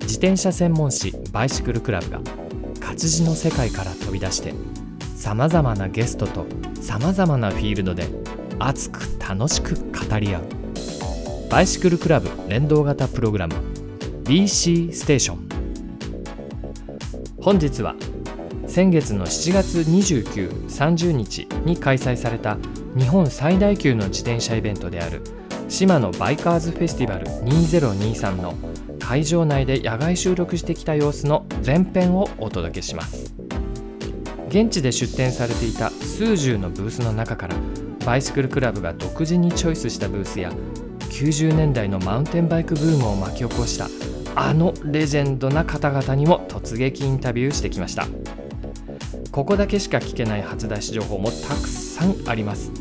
自転車専門誌バイシクルクラブが活字の世界から飛び出してさまざまなゲストとさまざまなフィールドで熱く楽しく語り合う。バイシクルクラブ連動型プログラム。BC ステーション本日は先月の7月2930日に開催された日本最大級の自転車イベントである島野バイカーズフェスティバル2023の会場内で野外収録してきた様子の前編をお届けします。現地で出展されていた数十のブースの中からバイシクルクラブが独自にチョイスしたブースや90年代のマウンテンバイクブームを巻き起こしたあのレジェンドな方々にも突撃インタビューしてきました。ここだけしか聞けない初出し情報もたくさんあります。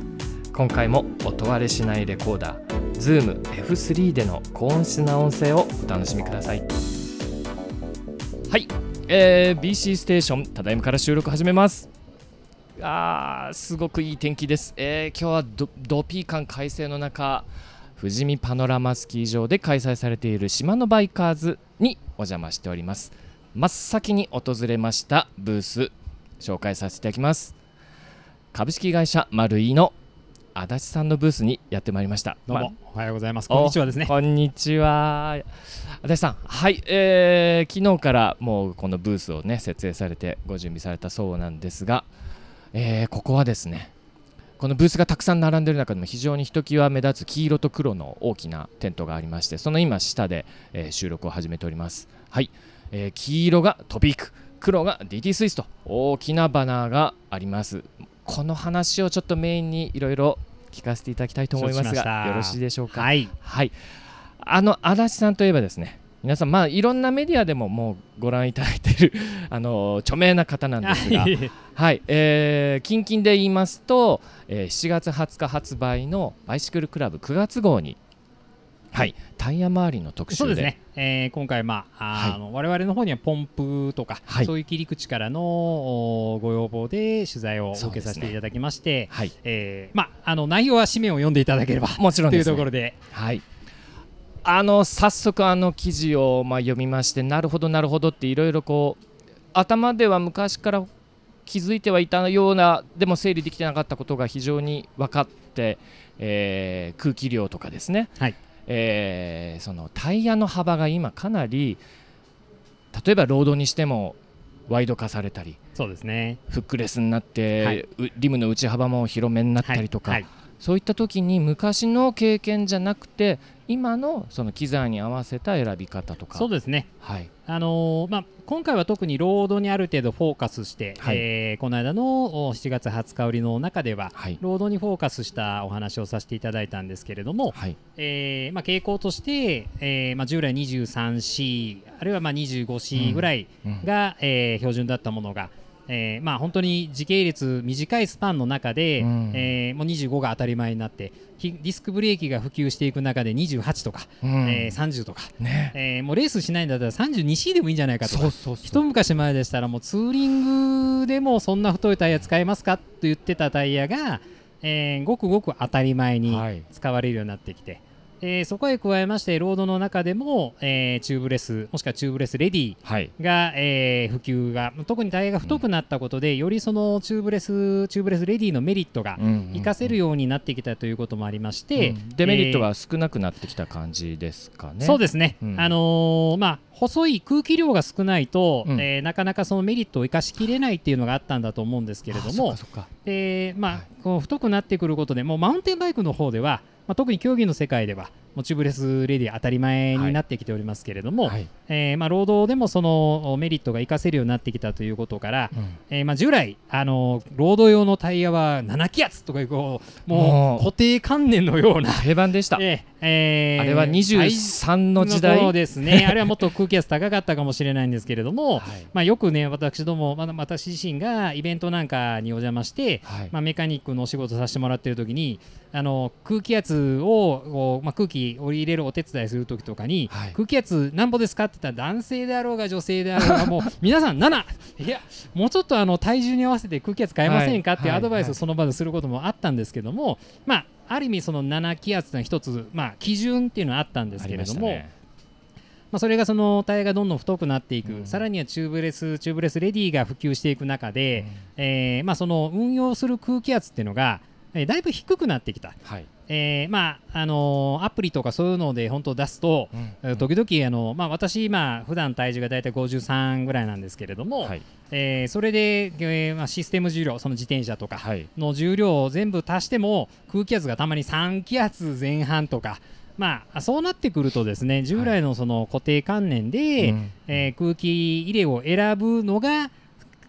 今回も音割れしないレコーダー Zoom F3 での高音質な音声をお楽しみください。はい、えー BC ステーションただいまから収録始めます。あーすごくいい天気です、えー今日はドドピー感快晴の中富士見パノラマスキー場で開催されている島のバイカーズにお邪魔しております真っ先に訪れましたブース紹介させていただきます株式会社マルイの足立さんのブースにやってまいりましたまどうも、おはようございます。こんにちはですね。こんにちは。足立さん、はい、えー昨日からもうこのブースをね設営されてご準備されたそうなんですが、えーここはですね、このブースがたくさん並んでいる中でも非常にひときわ目立つ黄色と黒の大きなテントがありまして、その今下で、えー収録を始めております。はい、えー黄色がトピーク、黒が DT スイスと大きなバナーがあります。この話をちょっとメインにいろいろ聞かせていただきたいと思いますが、よろしいでしょうか？はい。はい、あの足立さんといえばですね皆さん、まあ、いろんなメディアでももうご覧いただいている あの著名な方なんですが、はい。えー、近々で言いますと、えー7月20日発売のバイシクルクラブ9月号に、はい、タイヤ周りの特集で。そうですね。えー今回まああの、我々の方にはポンプとか、はい。そういう切り口からのおご要望で取材を受けさせていただきまして、はい、えーまああの内容は紙面を読んでいただければ。といもちろんです、ね、うところで、はいあの早速あの記事をまあ読みましてなるほどなるほどっていろいろこう頭では昔から気づいてはいたようなでも整理できてなかったことが非常に分かって、えー空気量とかですね、はい。えーそのタイヤの幅が今かなり例えばロードにしてもワイド化されたりそうですね。フックレスになって、はい。うリムの内幅も広めになったりとか、はい。そういった時に昔の経験じゃなくて今のその機材に合わせた選び方とか。そうですね。はい。あのーまあ、今回は特にロードにある程度フォーカスして、はい。えーこの間のお7月20日売りの中では、はい。ロードにフォーカスしたお話をさせていただいたんですけれども、はい。えーまあ、傾向として、えーまあ、従来 23C あるいはまあ 25C ぐらいうん。が、えー標準だったものが、えーまあ、本当に時系列短いスパンの中で、うん。えーもう25が当たり前になってひディスクブレーキが普及していく中で28とか、うん。えー30とか、ね。えーもうレースしないんだったら 32C でもいいんじゃないかとか一昔前でしたらもうツーリングでもそんな太いタイヤ使えますかと言ってたタイヤが、えーごくごく当たり前にはい。使われるようになってきて、えーそこへ加えましてロードの中でも、えーチューブレスもしくはチューブレスレディはい。が、えー普及が特にタイヤが太くなったことで、よりそのチューブレスチューブレスレディのメリットが活かせるようになってきたということもありまして、うん。デメリットえーが少なくなってきた感じですかね。そうですね、うん。あのーまあ、細い空気量が少ないと、うん。えーなかなかそのメリットを生かしきれないっていうのがあったんだと思うんですけれどもでまあはい。こう太くなってくることでもうマウンテンバイクの方では、まあ、特に競技の世界ではもうチューブレスレディ当たり前になってきておりますけれども、はい。えーまあ、ロードでもそのメリットが活かせるようになってきたということから、うん。えーまあ、従来、あのロード用のタイヤは7気圧とかいうこうももう。う固定観念のような、定番でした、えーえーあれは23の時代。そうですね。あれはもっと空気圧高かったかもしれないんですけれども、はい。まあ、よくね私ども、まあ、私自身がイベントなんかにお邪魔して、はい。まあ、メカニックのお仕事させてもらってる時にあの空気圧をこう、まあ、空気を入れるお手伝いする時とかに、はい。空気圧なんぼですかって言ったら男性であろうが女性であろうが もう皆さん7いやもうちょっとあの体重に合わせて空気圧変えませんかっていうはい。アドバイスはいをその場ですることもあったんですけども、まあある意味その7気圧の一つ、まあ、基準っていうのはあったんですけれども、まあ、それがそのタイヤがどんどん太くなっていく、うん。さらにはチューブレスチューブレスレディが普及していく中で、えーまあ、その運用する空気圧っていうのが、えーだいぶ低くなってきた、はい。えーまああのーアプリとかそういうので本当出すと、うんえー時々あの、まあ、私今普段体重が大体53ぐらいなんですけれども、はい。えーそれで、えーまあ、システム重量その自転車とかはい。の重量を全部足しても空気圧がたまに3気圧前半とか。まあ、そうなってくるとですね従来のその固定観念で、うん。えー空気入れを選ぶのが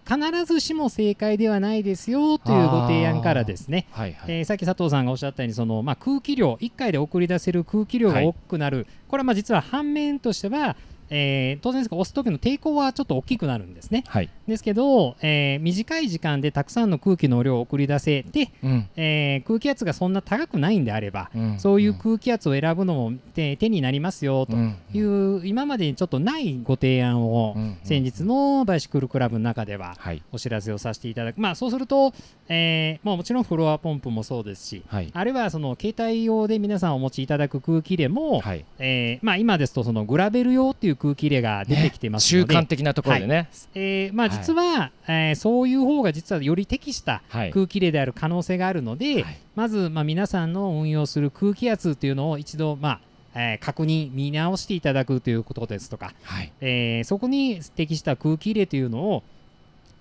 必ずしも正解ではないですよというご提案からですね、はいはい。えーさっき佐藤さんがおっしゃったようにその、まあ、空気量1回で送り出せる空気量が多くなる、これはまあ実は反面としては、えー当然ですが押す時の抵抗はちょっと大きくなるんですね。はい。ですけど、えー短い時間でたくさんの空気の量を送り出せて、うん。えー空気圧がそんな高くないんであれば、うん。そういう空気圧を選ぶのも手手になりますよとうん。いう、今までにちょっとないご提案をうん。先日のバイシクルクラブの中でははい。お知らせをさせていただく、まあ、そうすると、えーまあ、もちろんフロアポンプもそうですし、はい。あるいはその携帯用で皆さんお持ちいただく空気入れも、はい。えーまあ、今ですとそのグラベル用っていう空気入れが出てきてます中ので、間的なところでね。えーまあ、はい。実は、えーそういう方が実はより適したはい。空気入れである可能性があるので、はい。まず、まあ、皆さんの運用する空気圧というのを一度、まあえー確認見直していただくということですとか、はい。えーそこに適した空気入れというのを、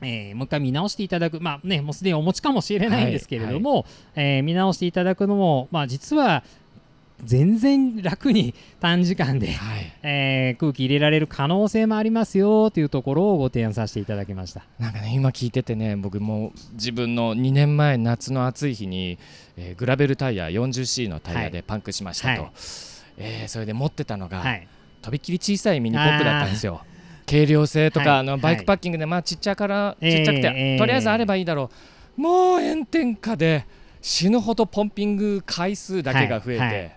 えーもう一回見直していただく、まあね、もうすでにお持ちかもしれないんですけれども、えー見直していただくのも、まあ、実は全然楽に短時間で、はい。えー空気入れられる可能性もありますよというところをご提案させていただきました。なんかね今聞いててね僕も自分の2年前夏の暑い日に、えーグラベルタイヤ 40C のタイヤでパンクしましたと、はい。えーそれで持ってたのが、はい、とびっきり小さいミニポップだったんですよ。軽量性とか、はい。あのバイクパッキングで、まあちっちゃからえーちっちゃくて、えー。とりあえずあればいいだろう。もう炎天下で死ぬほどポンピング回数だけが増えて、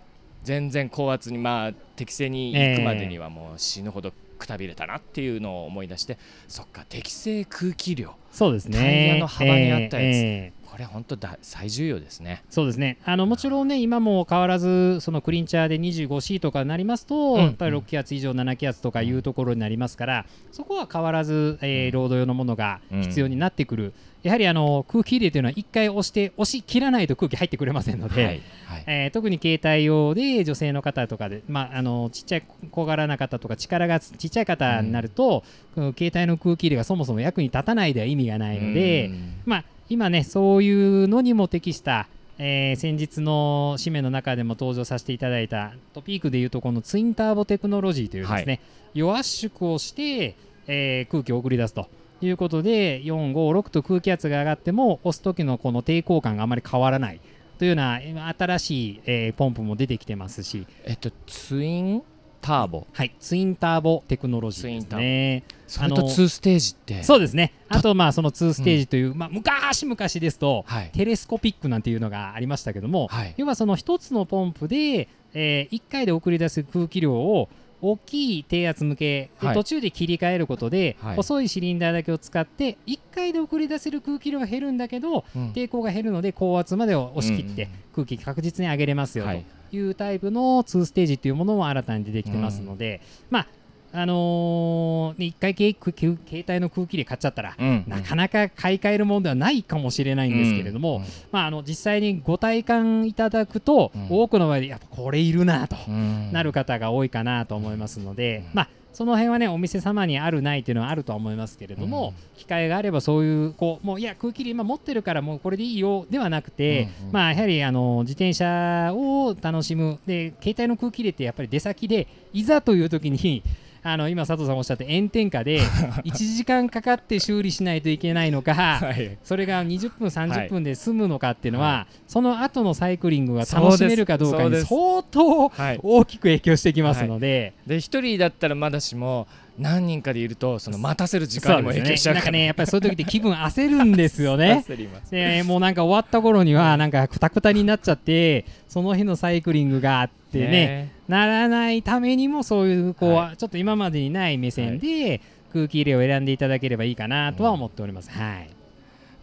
全然高圧にまあ適正に行くまでにはもう死ぬほどくたびれたなっていうのを思い出してそっか適正空気量。そうですね。タイヤの幅に合ったやつ。えーこれ本当だ最重要ですね。そうですね。あのもちろんね今も変わらずそのクリンチャーで 25C とかになりますと、うん。やっぱり6気圧以上7気圧とかいうところになりますから、そこは変わらず、えーロード用のものが必要になってくる、やはりあの空気入れというのは1回押して押し切らないと空気入ってくれませんので、はいはい。えー特に携帯用で女性の方とかで、まあ、あのちっちゃい小柄な方とか力がちっちゃい方になると、うん。携帯の空気入れがそもそも役に立たないでは意味がないので、うん。まあ、今ねそういうのにも適した、えー先日の紙面の中でも登場させていただいたトピークでいうとこのツインターボテクノロジーというですね、弱圧縮をして、えー空気を送り出すということで456と空気圧が上がっても押す時のこの抵抗感があまり変わらない。というような今新しい、えーポンプも出てきてますし、えっとツインターボ。はい、ツインターボテクノロジーですね。それとあの2ステージって？そうですね。あとまあその2ステージという、まあ昔々ですと、はい。テレスコピックなんていうのがありましたけども、はい。要はその一つのポンプで、え1回で送り出す空気量を大きい低圧向けではい。途中で切り替えることで、はい。細いシリンダーだけを使って1回で送り出せる空気量が減るんだけど、うん。抵抗が減るので高圧までを押し切ってうんうん空気確実に上げれますよはい。というタイプの2ステージというものも新たに出てきてますので、まああのーね、1回け携帯の空気入れ買っちゃったら、うん。なかなか買い替えるものではないかもしれないんですけれども、うん。まあ、あの実際にご体感いただくと、うん。多くの場合でやっぱこれいるなとうん。なる方が多いかなと思いますので、まあその辺はねお店様にあるないっていうのはあるとは思いますけれども、機会があればそういうこうもういや空気入れ今持ってるからもうこれでいいよではなくて、うん。うん。まあやはりあの自転車を楽しむで携帯の空気入れってやっぱり出先でいざという時にあの今佐藤さんおっしゃって炎天下で 1時間かかって修理しないといけないのか、はい。それが20分はい。30分で済むのかっていうのは、はその後のサイクリングが楽しめるかどうかに相当はい大きく影響してきますので、で一人だったらまだしも何人かでいるとその待たせる時間にも影響しちゃうねなんかねやっぱりそういう時って気分焦るんですよね。でもうなんか終わった頃にはなんかくたくたになっちゃってその日のサイクリングがあってねならないためにもそういうこう、はちょっと今までにない目線で空気入れを選んでいただければいいかなとは思っております。はい。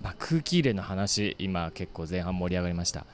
まあ、空気入れの話今結構前半盛り上がりました。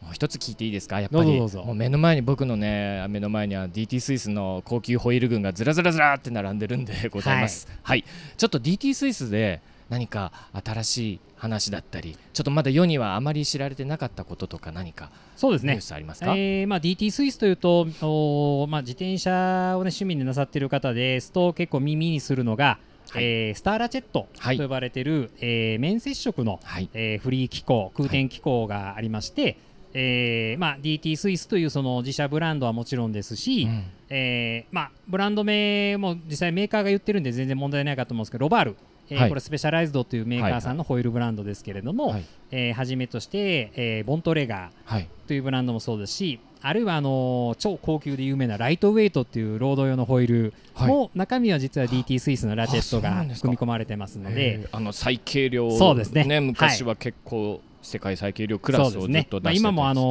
もう一つ聞いていいですか？やっぱり。もう目の前に僕のね目の前には DT スイスの高級ホイール群がずらずらずらって並んでるんでございます。はい、ちょっと DT スイスで何か新しい話だったりちょっとまだ世にはあまり知られてなかったこととか何かニューそうですね。スありますか、えーまあ、DT スイスというとおー、まあ、自転車を、ね、趣味でなさっている方ですと結構耳にするのが、はい。えースターラチェットはい。と呼ばれている、えー面接触の、はい。えーフリー機構空転機構がありまして、えーまあ、DT スイスというその自社ブランドはもちろんですし、うん。えーまあ、ブランド名も実際メーカーが言ってるんで全然問題ないかと思うんですけどロバール、えーはい。これスペシャライズドというメーカーさんのホイールブランドですけれども、はい。えーはじめとして、えーボントレガーはい。というブランドもそうですしあるいはあのー超高級で有名なライトウェイトっていうロード用のホイールも、中身は実は DT スイスのラチェットが組み込まれてますのえでーあの最軽量そうですね。昔は結構世界最軽量クラスをずっと出してたまあ、今もあの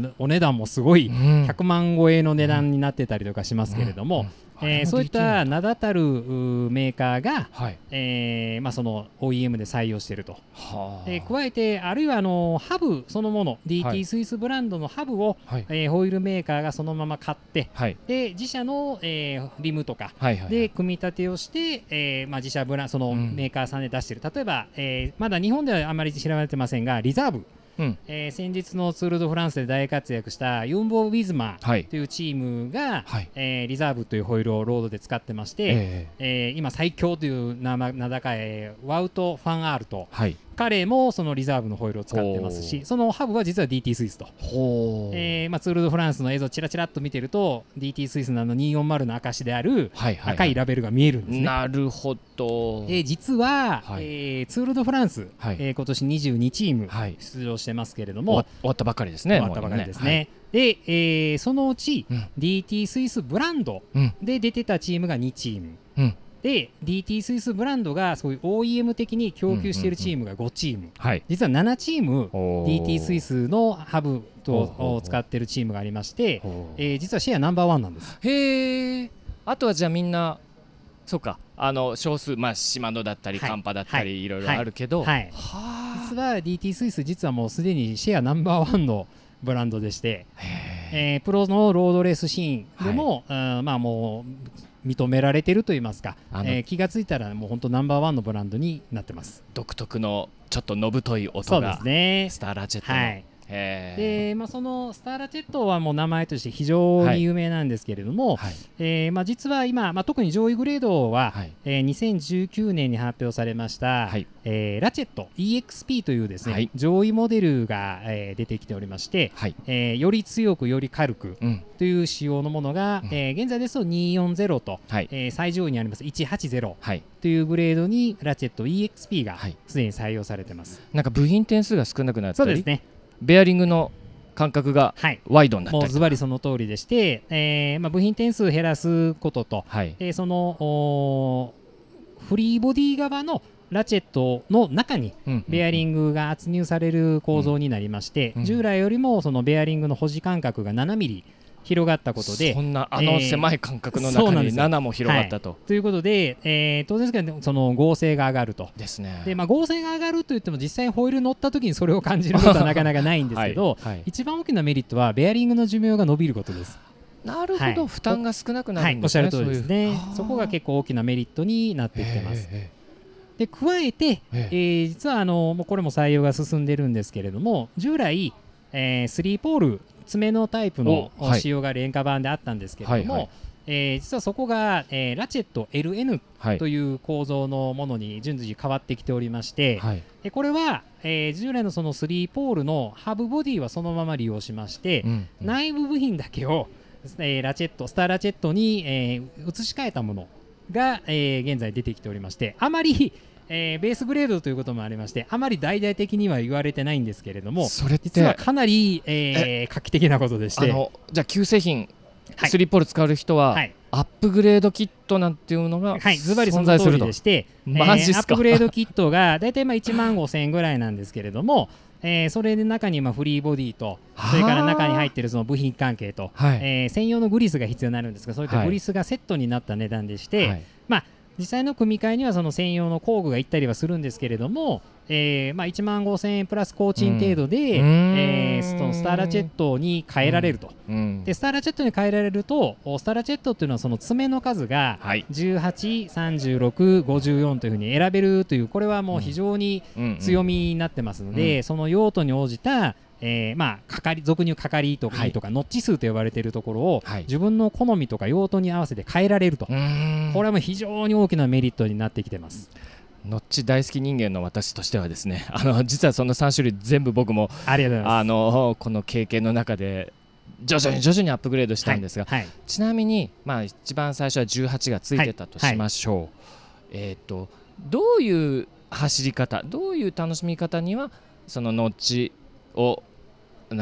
ーお値段もすごいうん。100万超えの値段になってたりとかしますけれども、うんえーあれもそういった名だたるうーメーカーが、はい。えーまあ、その OEM で採用していると。はあ。で加えてあるいはあのハブそのものは DT いスイスブランドのハブを、はい。えーホイールメーカーがそのまま買ってはい。で自社の、えーリムとかはいはいで組み立てをして、えーまあ、自社ブランそのうん。メーカーさんで出している、例えば、えーまだ日本ではあまり知られてませんがリザーブ、うん。えー先日のツール・ド・フランスで大活躍したユンボ・ウィズマはい。というチームが、はい。えーリザーブというホイールをロードで使ってまして、ええ。ー今最強という名前名高いえーワウト・ファン・アールとーはい彼もそのリザーブのホイールを使ってますおしそのハブは実は DT スイスと、えーまあ、ツール・ド・フランスの映像ちらちらっと見てると DT スイスのあの240の証であるはいはい赤いラベルが見えるんですね。なるほど。えー実は、はい。えーツール・ド・フランス、はい。えー今年22チームはい。出場してますけれども、終わ終わったばかりですね終わったばかりですね。で、えーそのうち、うん。DT スイスブランドうん。で出てたチームが2チーム。うんで DT スイスブランドがそういう OEM 的に供給しているチームが5チーム、はい。実は7チーム DT スイスのハブを使っているチームがありまして、えー実はシェアナンバーワンなんです。へえあとはじゃあみんなそうか。あの少数まあシマノだったりはい。カンパだったり、はい。いろいろあるけど。はい。は実は DT スイス実はもうすでにシェアナンバーワンのブランドでして、えープロのロードレースシーンでも、うんまあもう認められてると言いますか、えー気がついたらもう本当ナンバーワンのブランドになってます。独特のちょっとのぶといそ音がうですね。スターラチェットの、はい。で、まあ、そのスターラチェットはもう名前として非常に有名なんですけれども、はい。えーまあ、実は今、まあ、特に上位グレードは、はい。えー2019年に発表されました、はい。えーラチェット EXP というですね、はい。上位モデルが、えー出てきておりまして、はい。えーより強くより軽くうん。という仕様のものが、うん。えー現在ですと240と、はい。えー最上位にあります180はい。というグレードにラチェット EXP がはい。すでに採用されてます。なんか部品点数が少なくなったりそうですね。ベアリングの間隔がはい。ワイドになったりもうズバリその通りでして、えーまあ、部品点数減らすことと、はい。えーそのフリーボディ側のラチェットの中にベアリグングが圧入される構造になりまして、うん。従来よりもそのベアリングの保持間隔が7ミリ広がったことでそんなあの狭い間隔の中になんですよ。7も広がったと、ということで、えー当然ですけどその合成が上がると。ですね。でまあ、合成が上がるといっても実際ホイール乗った時にそれを感じることは なかなかないんですけど、はい。はい。一番大きなメリットはベアリングの寿命が伸びることです。なるほど、はい。負担が少なくなはい、るんですね、おっしゃる通りですね。そこが結構大きなメリットになってきてます。へで加えて、ええー実はあのもうこれも採用が進んでるんですけれども従来、えースリーポール爪のタイプの仕様が廉価版であったんですけれども、はいはい。えー実はそこが、えーラチェット LN はい。という構造のものに順次変わってきておりまして、はい。でこれは、えー従来のその3ポールのハブボディはそのまま利用しまして、うんうん。内部部品だけを、えーラチェットスターラチェットに、えー移し替えたものが、えー現在出てきておりましてあまり、えーベースグレードということもありましてあまり大々的には言われてないんですけれどもそれって実はかなり、えー画期的なことでして。あのじゃあ旧製品はい。スリーポール使う人は、はい。アップグレードキットなんていうのがはい、ズバリそ存の通り在すると。でして、えーアップグレードキットが大体まあ1万5000円ぐらいなんですけれども、えーそれで中にまあフリーボディと、それから中に入っているその部品関係と、はい。えー専用のグリスが必要になるんですが、そういったはいグリスがセットになった値段でして、はい。まあ、実際の組み替えにはその専用の工具が行ったりはするんですけれども、えーまあ、1万5000円プラス工賃程度で、うん。えーそのスターラチェットに変えられると。うん。でスターラチェットに変えられるとおスターラチェットっていうのはその爪の数がはい。18、36、54というふうに選べるというこれはもう非常に強みになってますので、うん。その用途に応じた、えーまあ、かかり俗に言うかかりとか,、はい。とかノッチ数と呼ばれているところを、はい。自分の好みとか用途に合わせて変えられると、うん。これはもう非常に大きなメリットになってきてます。ノッチ大好き人間の私としてはですね あの実はその3種類全部僕もあのこの経験の中で徐々に徐々にアップグレードしたんですが、はい。はいちなみに、まあ、一番最初は18がついてたとしましょう、えっ、とどういう走り方どういう楽しみ方にはそのノッチを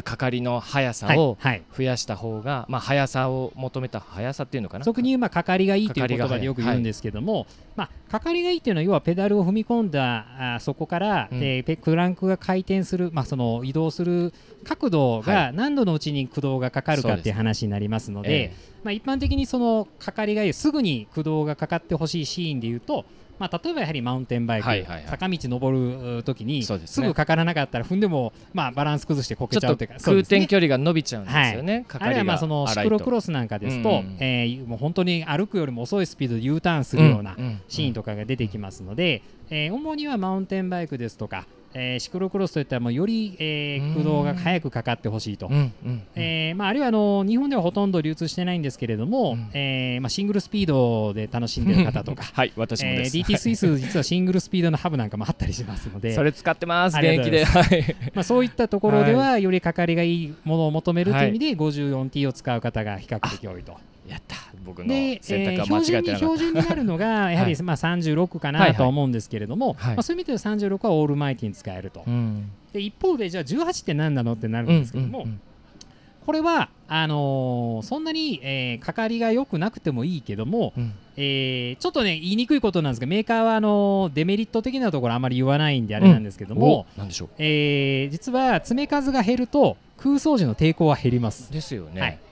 かかりの速さはいをはい。増やした方が、まあ、速さを求めた速さっていうのかな？俗に言うまあかかりがいいという言葉でよく言うんですけども、まあ、かかりがいいというのは要はペダルを踏み込んだあそこから、うん。えーペクランクが回転する、まあ、その移動する角度はが何度のうちに駆動がかかるかっていう話になりますのでえまあ、一般的にそのかかりがいいすぐに駆動がかかってほしいシーンでいうと、まあ、例えばやはりマウンテンバイク、はいはいはい。坂道登る時にそうですね。すぐかからなかったら踏んでも、まあ、バランス崩してこけちゃうとというか空転距離が伸びちゃうんですよね、かあるいはまあそのシクロクロスなんかですと、うんうんえーもう本当に歩くよりも遅いスピードで U ターンするようなうんうん。シーンとかが出てきますので、えー主にはマウンテンバイクですとか、えーシクロクロスといったらもうより、えーうん。駆動が速くかかってほしいと。えーまあ、あるいはあの日本ではほとんど流通してないんですけれども、うん。えーまあ、シングルスピードで楽しんでる方とか、はい私もえー DT スイス実はシングルスピードのハブなんかもあったりしますので。それ使ってますあ現役で。はい。まあ、そういったところではよりかかりがいいものを求めるという意味で 54T を使う方が比較的多いと。やった。僕ので、選えー択は間違てなかった、標準になるのが やはり、はい。まあ、36かはいはない。とは思うんですけれども、はい。まあ、そういう意味では36はオールマイティに使えると、うん。で一方でじゃあ18って何なのってなるうんんですけども、うんこれはあのーそんなに、えーかかりが良くなくてもいいけども、うん。えーちょっとね言いにくいことなんですがメーカーはあのーデメリット的なところあまり言わないんであれなんですけども、おなんでしょう。えー実は詰め数が減ると空想時の抵抗は減ります。ですよね、はい。えー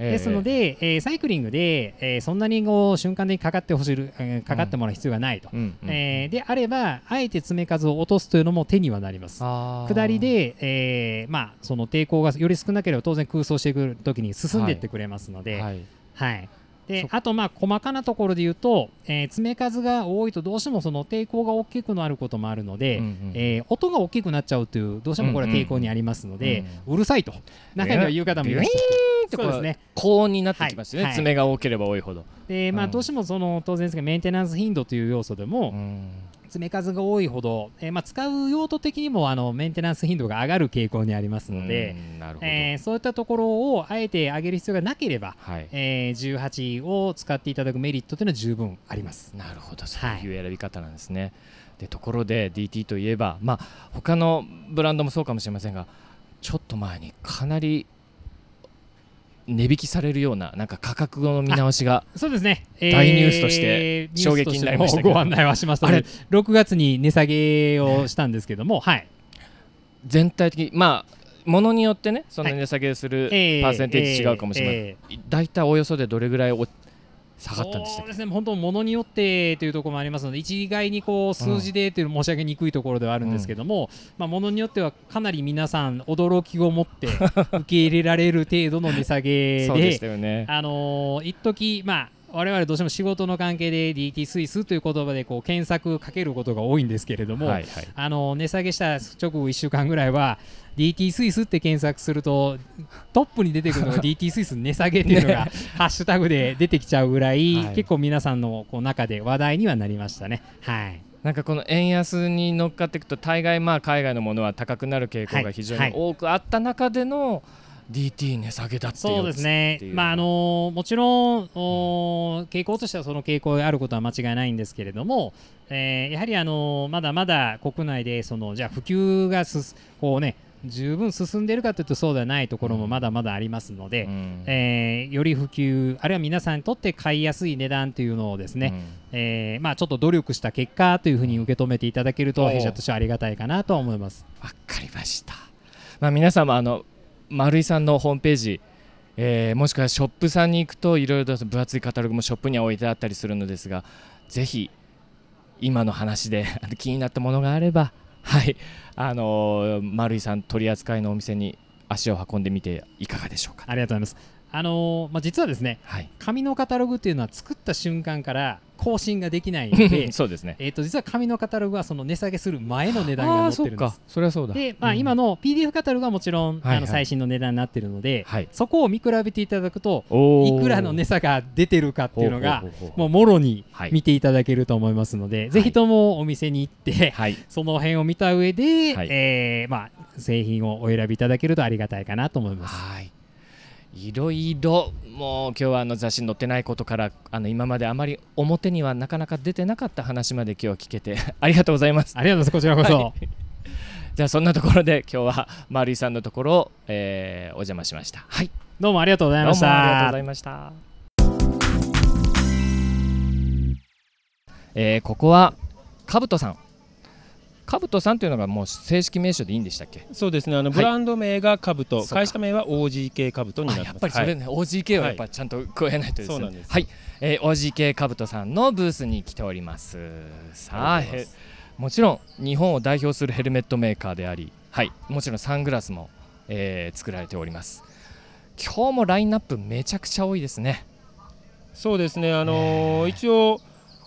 ですので、えーサイクリングで、えーそんなにこう瞬間的にかかってほしい、えーかかってもらう必要がないと、うん。うん。えーであればあえて詰め数を落とすというのも手にはなります。下りで、えーまあ、その抵抗がより少なければ当然空想してくるときに進んでいってくれますので、はい。はいでそあとまあ細かなところで言うと、えー詰め数が多いとどうしてもその抵抗が大きくなることもあるので、うんうんえー音が大きくなっちゃうというどうしてもこれは抵抗にありますので、うるさいと。中には言う方もいらっしゃって。ってそうですね。高温になってきますよね、はい。爪が多ければ多いほど、でまあ、うん。どうしてもその当然ですがメンテナンス頻度という要素でも、うん詰め数が多いほど、えーまあ、使う用途的にもあのメンテナンス頻度が上がる傾向にありますので、えーそういったところをあえて上げる必要がなければ、はい。えー18を使っていただくメリットというのは十分あります。なるほど。そういう選び方なんですね、でところで DT といえばまあ他のブランドもそうかもしれませんがちょっと前にかなり値引きされるようななんか価格の見直しがそうですね、え大ニュースとして衝撃になりましたご案内はしましたので6月に値下げをしたんですけども、はい、全体的にまあものによってねそのはい。値下げするパえーーセンテージ違うかもしれない、え大体およそでどれぐらいお下がったんでしたそうですね、本当、ものによってというところもありますので、一概にこう数字でというの申し上げにくいところではあるんですけども、まあ、ものによってはかなり皆さん、驚きを持って 受け入れられる程度の値下げそうでしで、たよね。あのー一時まあ我々どうしても仕事の関係で DT スイスという言葉でこう検索かけることが多いんですけれども、はいはい。あの値下げした直後1週間ぐらいは DT スイスって検索するとトップに出てくるのが DT スイス値下げっていうのが、ハッシュタグで出てきちゃうぐらい、はい。結構皆さんのこう中で話題にはなりましたね。はい。なんかこの円安に乗っかっていくと大概まあ海外のものは高くなる傾向が非常に多くあった中での DT 値下げだっていうそうですね。まああのもちろん、お傾向としてはその傾向があることは間違いないんですけれども、えーやはり、あのまだまだ国内でそのじゃあ普及がすこう、ね、十分進んでいるかというとそうではないところもまだまだありますので、うん。えーより普及あるいは皆さんにとって買いやすい値段というのをですね、えーまあ、ちょっと努力した結果というふうに受け止めていただけると弊社としてはありがたいかなとは思います。わかりました。まあ、皆様あの丸井さんのホームページ、えーもしくはショップさんに行くといろいろと分厚いカタログもショップには置いてあったりするのですがぜひ今の話で 気になったものがあればはいあのー丸井さん取り扱いのお店に足を運んでみていかがでしょうか。ありがとうございます。あのーまあ、実はですねはい、紙のカタログっていうのは作った瞬間から更新ができないので そうですね。えーと実は紙のカタログはその値下げする前の値段が載ってるんです。それはそうだ。で、まあ、うん今の PDF カタログはもちろん、はいはいあの最新の値段になってるので、はいそこを見比べていただくとおーいくらの値差が出てるかっていうのがもうもろにはい見ていただけると思いますので、ぜひともお店に行って、はい その辺を見た上で、はいえーまあ、製品をお選びいただけるとありがたいかなと思います。はい。いろいろもう今日はあの雑誌に載ってないことからあの今まであまり表にはなかなか出てなかった話まで今日は聞けて ありがとうございます。ありがとうございます。こちらこそ。はいじゃあそんなところで今日は丸井さんのところを、えーお邪魔しました。はい。どうもありがとうございどうもました。ありがとうございました。えーここはかぶとさん。かぶとさんというのがもう正式名称でいいんでしたっけ？そうですね。あのはい。ブランド名がカブト、そうか。会社名は OGK カブトになあってます。やっぱりそれね、OGK をはいやっぱちゃんと加えないとね。そうなんですはい、えー、OGK カブトさんのブースに来ております。さあ、もちろん日本を代表するヘルメットメーカーであり、はい、もちろんサングラスも、えー作られております。今日もラインナップめちゃくちゃ多いですね。そうですね。あのー一応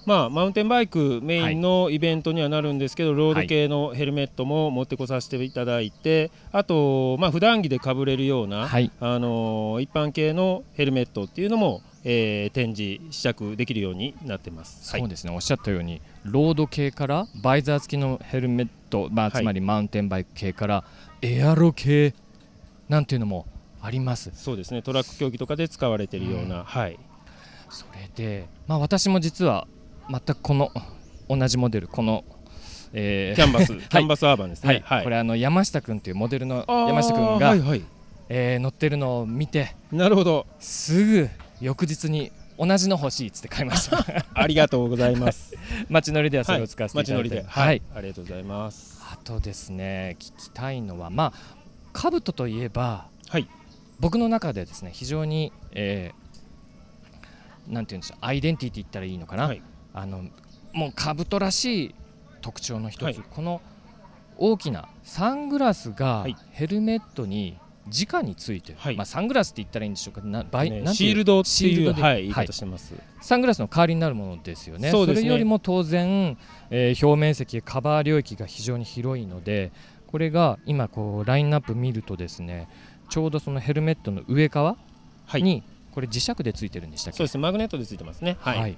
まあ、マウンテンバイクメインのイベントにはなるんですけど、ロード系のヘルメットも持ってこさせていただいて、あと、まあ普段着でかぶれるような、はい、あのー一般系のヘルメットっていうのも、えー展示試着できるようになってます。そうですね、おっしゃったようにロード系からバイザー付きのヘルメット、まあ、はい。つまりマウンテンバイク系からエアロ系なんていうのもあります。そうですね。トラック競技とかで使われてるような、うん。はい、それで、まあ、私も実は全くこの同じモデルこの、えーキャンバス、キャンバスアーバンですはい。ね。はい。これあの山下君というモデルの山下君が、はいはい、えー乗ってるのを見てなるほど、すぐ翌日に同じの欲しいっつって買いました。ありがとうございます。街乗りではそれを使わせていただいて、街乗りで、はい、ありがとうございます。あとですね聞きたいのはまあ兜といえばはい、僕の中でですね非常に、えーなんていうんでしょうアイデンティティって言ったらいいのかな、はいあのもう兜らしい特徴の一つ、はい。この大きなサングラスがはい。ヘルメットに直についてる、はい。まあ、サングラスって言ったらいいんでしょうか。なバイねなんシールドっていう、シールドで。はい、言いはい。方してます。サングラスの代わりになるものですよね。ね。れよりも当然、えー表面積カバー領域が非常に広いのでこれが今こうラインナップ見るとですねちょうどそのヘルメットの上側はい、にこれ磁石でついてるんでしたっけ？そうですね、マグネットでついてますね。はい、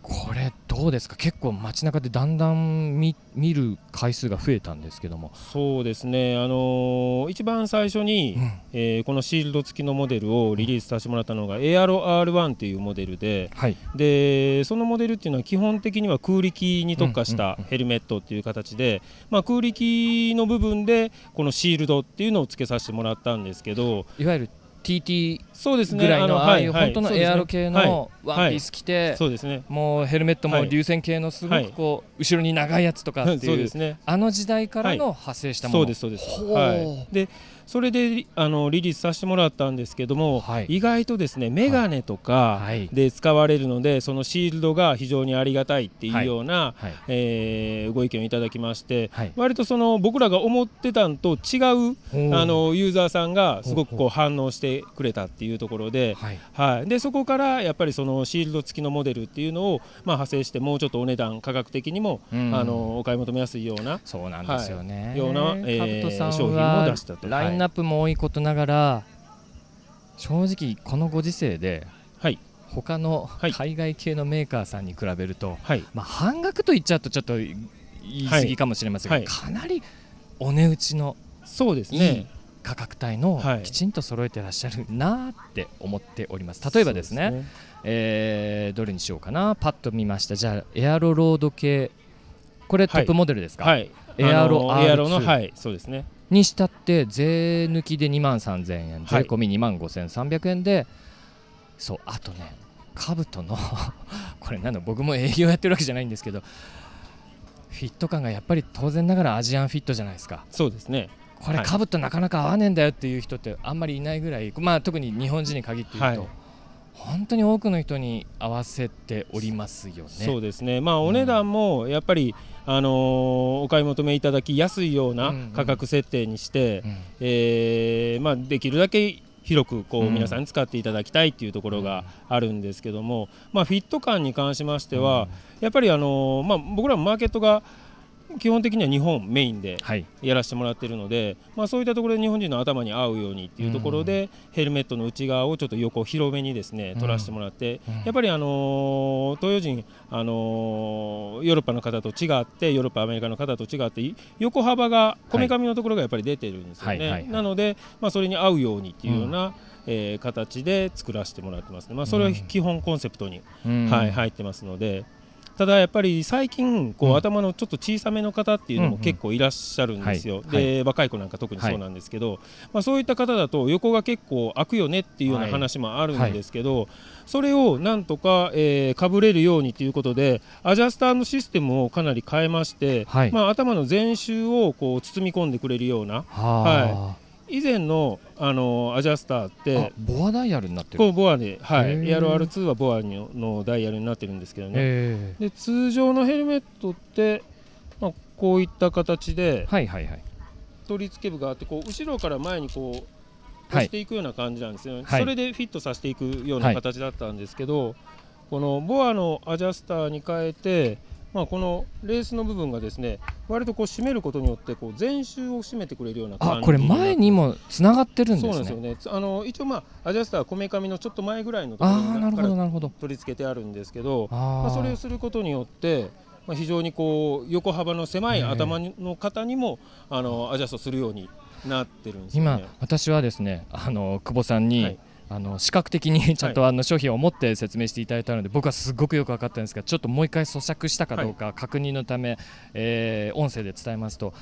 これどうですか？結構街中でだんだん見見る回数が増えたんですけども、そうですね、あのー一番最初に、うん。えーこのシールド付きのモデルをリリースさせてもらったのが、エアロ R1 っていうモデルで、はい。でそのモデルっていうのは基本的には空力に特化したヘルメットっていう形で、まあ、空力の部分でこのシールドっていうのを付けさせてもらったんですけどいわゆる TT そうですね。ぐらいのああいうはい。本当のはいエアロ系のワンピース着て、そうですね。もうヘルメットもはい。流線形のすごくこう、後ろに長いやつとかってそういうですね。あの時代からの派生したもの、そうですそうです。でそれであのリリースさせてもらったんですけども、はい。意外とですねメガネとかはい。で使われるので、そのシールドが非常にありがたいっていうような、はい。えーご意見をいただきまして、はい。割とその僕らが思ってたんと違うあのユーザーさんがすごくこう反応してくれたっていうところで、はい。はい、でそこからやっぱりそのシールド付きのモデルっていうのを、まあ、派生してもうちょっとお値段価格的にも、うん。あのお買い求めやすいようなそうなんですよね、ようなえー商品はも出したとンナップも多いことながら、正直このご時世ではい。他のはい。海外系のメーカーさんに比べると、はい。まあ、半額と言っちゃうとちょっと言い過ぎかもしれませんが、はい。かなりお値打ちのそうですね。価格帯のはい。きちんと揃えてらっしゃるなって思っております。例えばですねそうえーどれにしようかな。パッと見ました。じゃあエアロロード系。これトはい。ップモデルですか、はい。エアロあのエアロ R2 のはい。そうですねにしたって税抜きで2万3000円税はい。込み2万5300円で、そうあとねカブトの これなんだ僕も営業やってるわけじゃないんですけどフィット感がやっぱり当然ながらアジアンフィットじゃないですか。そうですね。これはい。カブトなかなか合わねえんだよっていう人ってあんまりいないぐらい、まあ、特に日本人に限って言うと、はい。本当に多くの人に合わせておりますよね。そうですね。まあお値段もやっぱり、あのーお買い求めいただきやすいようなうんうん。価格設定にして、うん。えーまあ、できるだけ広くこう、うん。皆さんに使っていただきたいっていうところがあるんですけども、まあ、フィット感に関しましては、やっぱり、あのーまあ、僕らもマーケットが基本的には日本メインではい。やらせてもらってるので、まあ、そういったところで日本人の頭に合うようにっていうところで、ヘルメットの内側をちょっと横広めにですねうん。取らせてもらって、うん。やっぱり、あのー東洋人、あのーヨーロッパの方と違ってヨーロッパアメリカの方と違ってい横幅がこめかみのところがやっぱり出てるんですよね、はいはいはい。はいなので、まあ、それに合うようにっていうような、えー形で作らせてもらってますね、まあ、それは基本コンセプトに、うん。はい、入ってますので。ただやっぱり最近こう、うん。頭のちょっと小さめの方っていうのも結構いらっしゃるんですよ、はい。で若い子なんか特にそうなんですけど、まあ、そういった方だと横が結構開くよねっていうようなはい話もあるんですけど、それをなんとか、えーかぶれるようにということでアジャスターのシステムをかなり変えまして、はい。まあ、頭の全周をこう包み込んでくれるようなは以前の、あのアジャスターっあ、てあボアダイヤルになってる。こうボアで、はい、へー。エアロ R2 はボアののダイヤルになってるんですけどね、えで通常のヘルメットって、まあ、こういった形ではいはいはい。取り付け部があってこう後ろから前にこうはい。押していくような感じなんですよね、はい。それでフィットさせていくようはない形だったんですけど、このボアのアジャスターに変えて、まあ、このレースの部分がですね割とこう締めることによってこう全周を締めてくれるような感じ。あこれ前にもつながってるんそうですね。なんですよね。つあの一応まあアジャスターはこめかみのちょっと前ぐらいのところ取り付けてあるんですけどあまあ、それをーすることによって、まあ、非常にこう横幅の狭いええ頭の方にも、あのアジャストするようになってるんですよ今ね。私はですねあの久保さんに、はいあの視覚的にちゃんとあの商品を持って説明していただいたので僕はすごくよく分かったんですがちょっともう一回咀嚼したかどうか確認のため、えー音声で伝えますと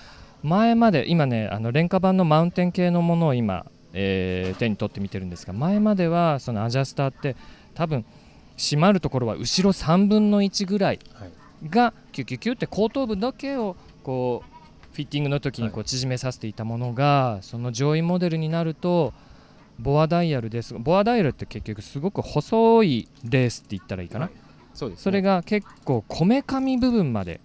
前まで今ねあの廉価版のマウンテン系のものを今、えー手に取って見てるんですが前まではそのアジャスターって多分閉まるところは後ろ3分の1ぐらいがキュキュキュって後頭部だけをこうフィッティングの時にこう縮めさせていたものが、その上位モデルになるとボアダイヤルですボアダイヤルって結局すごく細いレースって言ったらいいかな、はいそうですね、それが結構こめかみ部分まで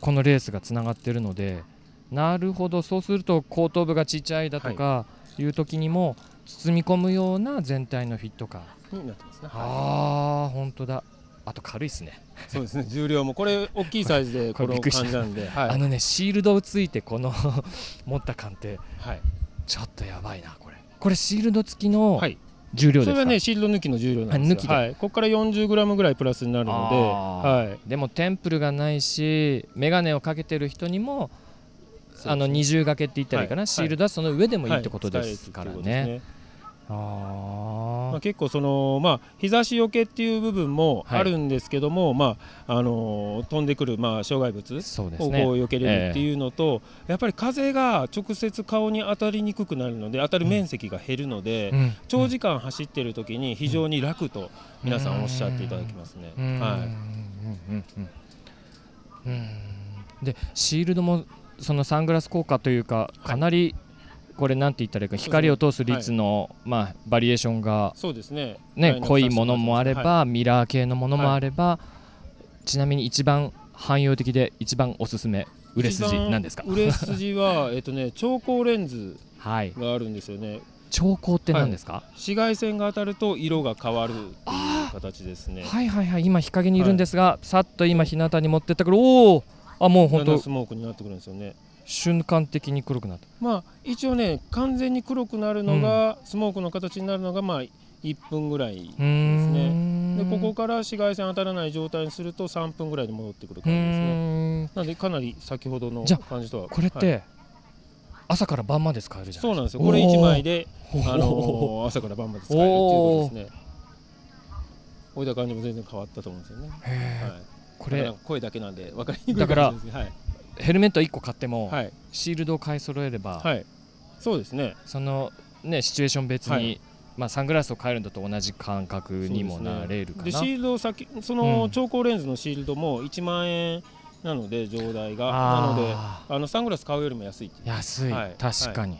このレースがつながってるのでなるほどそうすると後頭部がちっちゃいだとかい。う時にも包み込むような全体のフィット感、になってますね。はああ本当だ。あと軽いですね。いそうですね。重量も。これ大きいサイズで この感じなんで、はい。あのねシールドをついてこの 持った感ってはい。ちょっとやばいなこれこれシールド付きのはい。重量ですか、それはねシールド抜きの重量なんですはい。ここから40グラムぐらいプラスになるので、はい。でもテンプルがないし眼鏡をかけてる人にもあの二重掛けって言ったらいいかな、はい。シールドはその上でもいいってことではい。すからね。あまあ、結構その、まあ、日差しよけっていう部分もあるんですけども、まああのー飛んでくる、まあ、障害物をこうね。避けれるっていうのと、やっぱり風が直接顔に当たりにくくなるので当たる面積が減るので、うん。長時間走ってる時に非常に楽と皆さんおっしゃっていただきますね。うん。はうん。うん。うん。うん。でシールドもそのサングラス効果というかかなりこれなんて言ったらいいか光を通す率のまあバリエーションがい、そうですね。ね濃いものもあれば、はミラー系のものもあれば、ちなみに一番汎用的で一番おすすめ売れ筋なんですか？売れ筋は、えっとね、超光レンズはい。があるんですよね。兆候って何ですか、紫外線が当たると色が変わるっていう形ですね。はい、はいはい今日陰にいるんですが、さっと今日向に持ってったからおおあもう本当。スモークになってくるんですよね。瞬間的に黒くなった。まあ一応ね完全に黒くなるのが、スモークの形になるのがまあ1分ぐらいですね。ん。でここから紫外線当たらない状態にすると3分ぐらいで戻ってくるう感じですね。なのでかなり先ほどの感じとはこれって、はい。朝から晩まで使えるじゃんそうなんですよ。これ1枚で、あのー 朝から晩まで使えるっていうことですね。置いた感じも全然変わったと思うんですよね、はい、これだから声だけなんで分かりにくいだから感じですはい、ヘルメット1個買っても、はい。シールドを買い揃えれば、はい、そうですね。そのねシチュエーション別に、はい。まあ、サングラスを変えるのと同じ感覚にもなれるかな。でシールド先そうん。の超光レンズのシールドも1万円なので上代がなのでああのサングラス買うよりも安い安い、はい。確かに、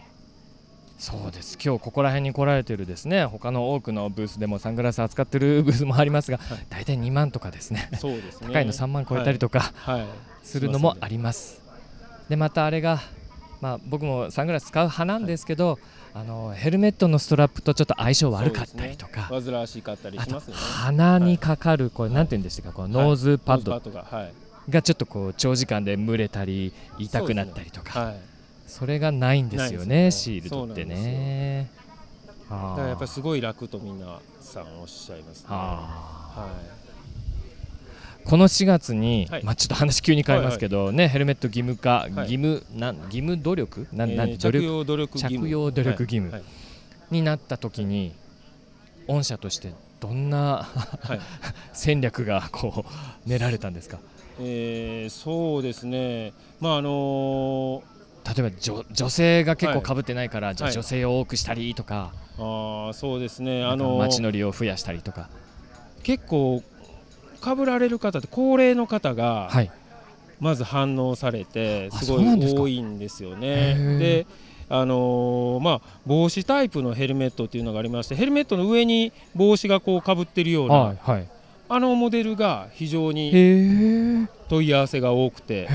そうです。今日ここら辺に来られてるですね。他の多くのブースでもサングラス扱ってるブースもありますが、はい。大体2万とかですね。そうですね。高いの3万超えたりとか。はいするのもあります。でまたあれが、まあ、僕もサングラス使う派なんですけど、あのヘルメットのストラップとちょっと相性悪かったりとか、煩わしかったりあとしますよね鼻にかかるこれなんて言うんでしたかこのノーズパッド。がちょっとこう長時間で蒸れたり痛くなったりとか。そ,、はい。れがないんですよねシールドってね。だからやっぱりすごい楽とみんなさんおっしゃいますね。あはーこの4月に、はい。まあ、ちょっと話急に変えますけど、ねヘルメット義務化、はい。義務なん義務努力？なん、い。なん着用努力義務。着用努力義務。はい。になった時に御社としてどんなはい。戦略がこう練られたんですか？えーそうですね。まああの例えば女女性が結構はい。かぶってないから、じゃあはい。女性を多くしたりとか,、ーあーそうですね。ああのの街乗りを増やしたりとか、結構かぶられる方って高齢の方がはい、まず反応されてあすごい多いんですよね。で。あのーまあ、帽子タイプのヘルメットっていうのがありましてヘルメットの上に帽子がこうかぶってるような、はいはい。あのモデルが非常に問い合わせが多くて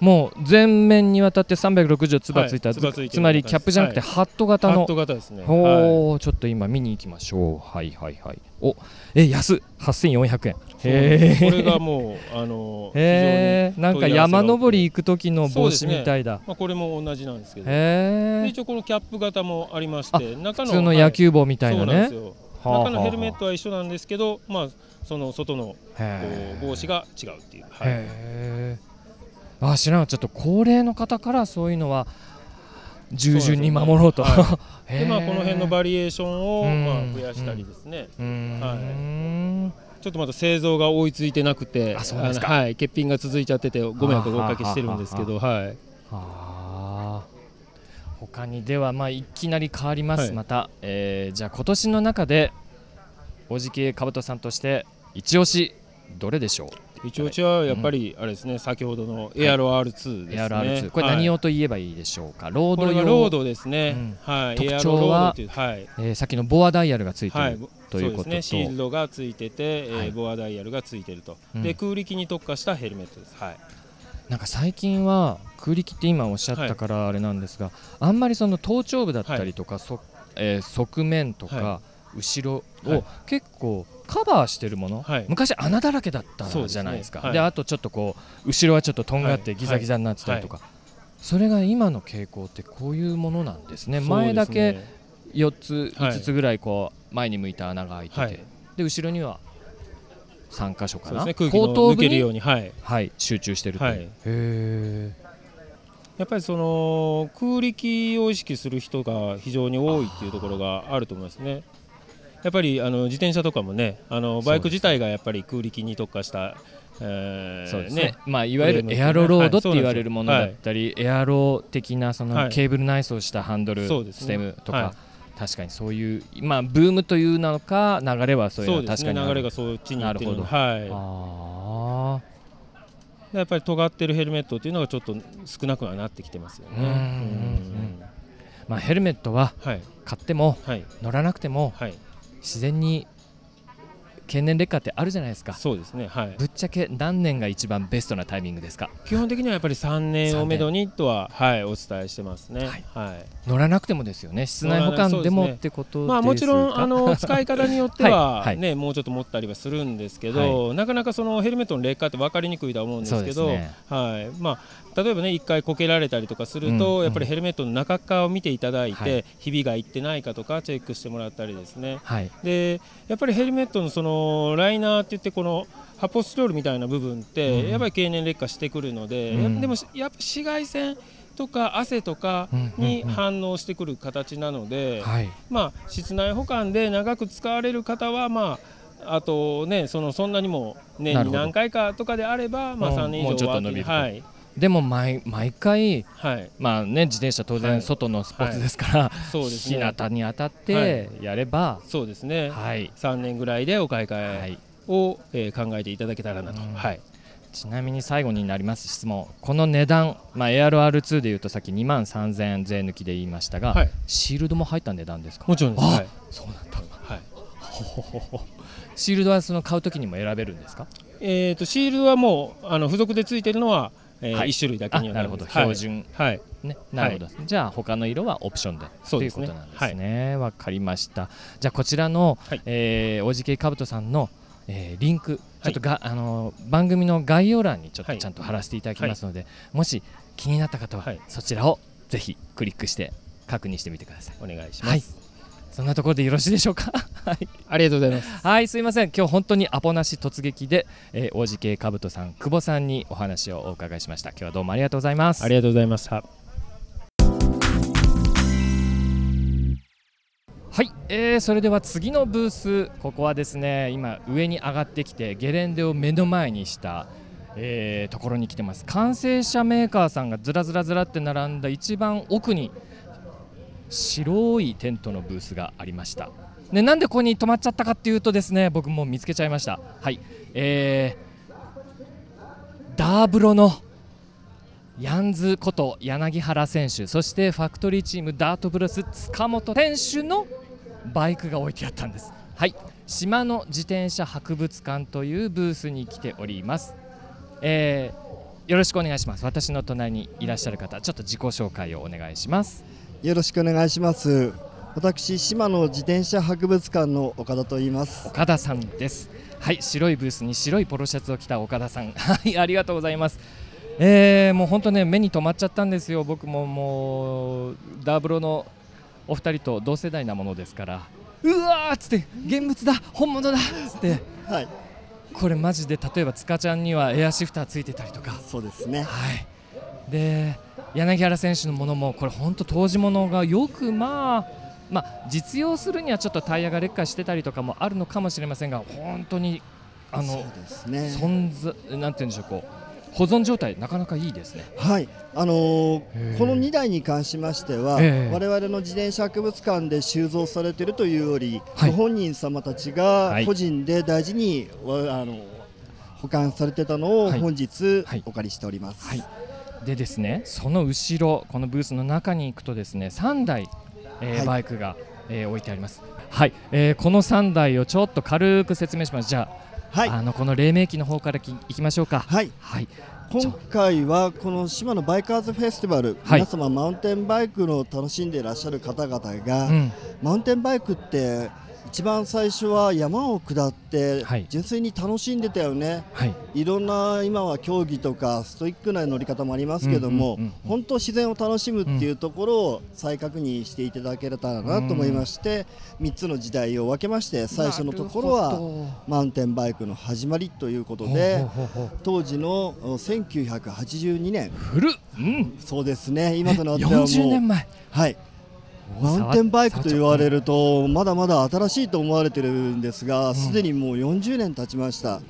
もう全面にわたって360度つばついた、はいつまりキャップじゃなくてはい。ハット型の、ハット型ですね。はい。おお、ちょっと今見に行きましょう。はいはいはい。おえ安っ。8400円。へえこれがもうあの へえなんか山登り行く時の帽子みたいだ、まあ、これも同じなんですけど。でへえ一応このキャップ型もありまして中の普通の野球帽みたいなね、は中のヘルメットは一緒なんですけど、まあ、その外の帽子が違うっていう、はい。へえあ知らなかったちょっと高齢の方からそういうのは従順に守ろうと。で まあ、ーこの辺のバリエーションを、うんまあ、増やしたりですね、うーん。ちょっとまだ製造が追いついてなくてあそうですか。はい、欠品が続いちゃっててご迷惑をおかけしてるんですけど、はい、他にではまあいきなり変わります、はい。また、えーじゃあ今年の中でおじきかぶとさんとして一押しどれでしょう？一応うちはやっぱりあれですね、先ほどのエアロ R2 ですね、ARR2 これ何ををと言えばいいでしょうか、ローこド用ロードですね、うん。はい、特徴は？はい、えーさっきのボアダイヤルがついている、はい、ということですね、シールドがついてて、えボアダイヤルがついてると、うん。で空力に特化したヘルメットです。はい、なんか最近は空力って今おっしゃったからあれなんですが、あんまりその頭頂部だったりとか、そえー側面とか、は後ろをはい。結構カバーしてるもの、はい。昔穴だらけだったじゃないですか。ではい。あとちょっとこう後ろはちょっととんがってはい。ギザギザになってたりとか、それが今の傾向ってこういうものなんですね。前だけそうですね。4つはい5つぐらいこう前に向いた穴が開いてて、はい。で後ろには3箇所かな、ね、空気の後頭部抜けるよにうに、はい、はい、集中してるという、はい。へえやっぱりその空力を意識する人が非常に多いっていうところがあると思いますね。やっぱりあの自転車とかもね、あのバイク自体がやっぱり空力に特化した、えーそうですね。まあ、いわゆるエアロロードって言われるものだったり、エアロ的なそのはい。ケーブル内装したハンドル、そうですね。ステムとか、は確かにそういう、まあ、ブームというのか流れはそういう確かにある。流れがそっちになるほはあい、やっぱり尖ってるヘルメットっていうのがちょっと少なくはなってきてますよね。うん。うんうんうん。まあ、ヘルメットははい、買ってもはい、乗らなくてもはい、自然に経年劣化ってあるじゃないですか。そうですねはい。ぶっちゃけ何年が一番ベストなタイミングですか？基本的にはやっぱり3年をめどにとははいお伝えしてますね。はい。はい。乗らなくてもですよね。室内保管でもってことですかまあもちろん あの使い方によってははい。はい。ねもうちょっと持ったりはするんですけどなかなかそのヘルメットの劣化って分かりにくいとは思うんですけどね。はい。まあ例えばね一回こけられたりとかするうんうん。とやっぱりヘルメットの中側を見ていただいはい。てひびがいってないかとかチェックしてもらったりですね。はい。でやっぱりヘルメットのそのライナーって言ってこの発泡スチロールみたいな部分って、うんやっぱり経年劣化してくるので、うん。やでもやっぱ紫外線とか汗とかに反応してくる形なので、はい。まあ、室内保管で長く使われる方は、まあ、あとねそのそんなにも年に何回かとかであれば、まあ、うん。3年以もうちょ上はっと伸びると。はいでも毎毎回はい、まあね自転車当然はい。外のスポーツですから、そうです日ね向に当たってやれば、そうですね、はい。3年ぐらいでお買いは替えい。を、えー考えていただけたらなと、うん。はい、ちなみに最後になります。質問この値段、まあ、ARR2 でいうとさっき2万3000円税抜きで言いましたが、はい。シールドも入った値段ですか？もちろんです、あはい。そうなんだ。はい。ほほほほシールドはその買うときにも選べるんですか？えー、とシールドはもうあの付属でついてるのは、えーはい。1種類だけあなるほど。標準、はい、はい。ね、なるほど、じゃあ他の色はオプションで。ということなんですね。わ、かりました。じゃあこちらの、はい。えー、OGK カブトさんの、えーリンク。ちょっとが、あのー番組の概要欄にちょっとはい。ちゃんと貼らせていただきますので、もし気になった方は、はい。そちらをぜひクリックして確認してみてください。お願いしはい。ます、そんなところでよろしいでしょうか？はい。ありがとうございます。はいすいません。今日本当にアポなし突撃で、えー、OGK カブトさん久保さんにお話をお伺いしました。今日はどうもありがとうございます。ありがとうございましたはい、えーそれでは次のブースここはですね今上に上がってきてゲレンデを目の前にした、えーところに来てます。完成車メーカーさんがずらずらずらって並んだ一番奥に白いテントのブースがありました。でなんでここに止まっちゃったかっていうとですね僕も見つけちゃいました。はい。えー、ダーブロのヤンズこと柳原選手そしてファクトリーチームダートブロス塚本選手のバイクが置いてあったんです。はい。島の自転車博物館というブースに来ております。えーよろしくお願いします。私の隣にいらっしゃる方ちょっと自己紹介をお願いします。よろしくお願いします。私、島の自転車博物館の岡田と言います。岡田さんです。はい白いブースに白いポロシャツを着た岡田さん。はいありがとうございます。えー、もう本当ね目に留まっちゃったんですよ。僕ももうダーブロのお二人と同世代なものですから。うわーっつって現物だ本物だっつって。はい、これマジで例えば塚ちゃんにはエアシフターついてたりとか。そうですね。はい。で柳原選手のものもこれ本当当時ものがよくまあまあ実用するにはちょっとタイヤが劣化してたりとかもあるのかもしれませんが本当にあのね。存在なんて言うんでしょうこう保存状態なかなかいいですね。はい、あのー。この2台に関しましては、ええ。我々の自転車博物館で収蔵されているというより、はい。ご本人様たちはい。が個人で大事に、わあの保管されてたのをはい。本日はい。お借りしております。はいでですねその後ろこのブースの中に行くとですね3台、えーはい。バイクが、えー置いてあります。はい、えーこの3台をちょっと軽く説明します。じゃあ,、はい、あのこの黎明期の方からきいきましょうか。はい、はい、今回はこの島のバイカーズフェスティバル、はい。皆様マウンテンバイクの楽しんでいらっしゃる方々が、うん、マウンテンバイクって一番最初は山を下ってはい。純粋に楽しんでたよね、はい、い、ろんな今は競技とかストイックな乗り方もありますけども、本当自然を楽しむっていうところを再確認していただけたらなと思いまして、3つの時代を分けまして最初のところはマウンテンバイクの始まりということで当時のお1982年。古っ、うん、そうですね。今となってはもう40年前。はいマウンテンバイクと言われるとまだまだ新しいと思われてるんですがすでにもう40年経ちました、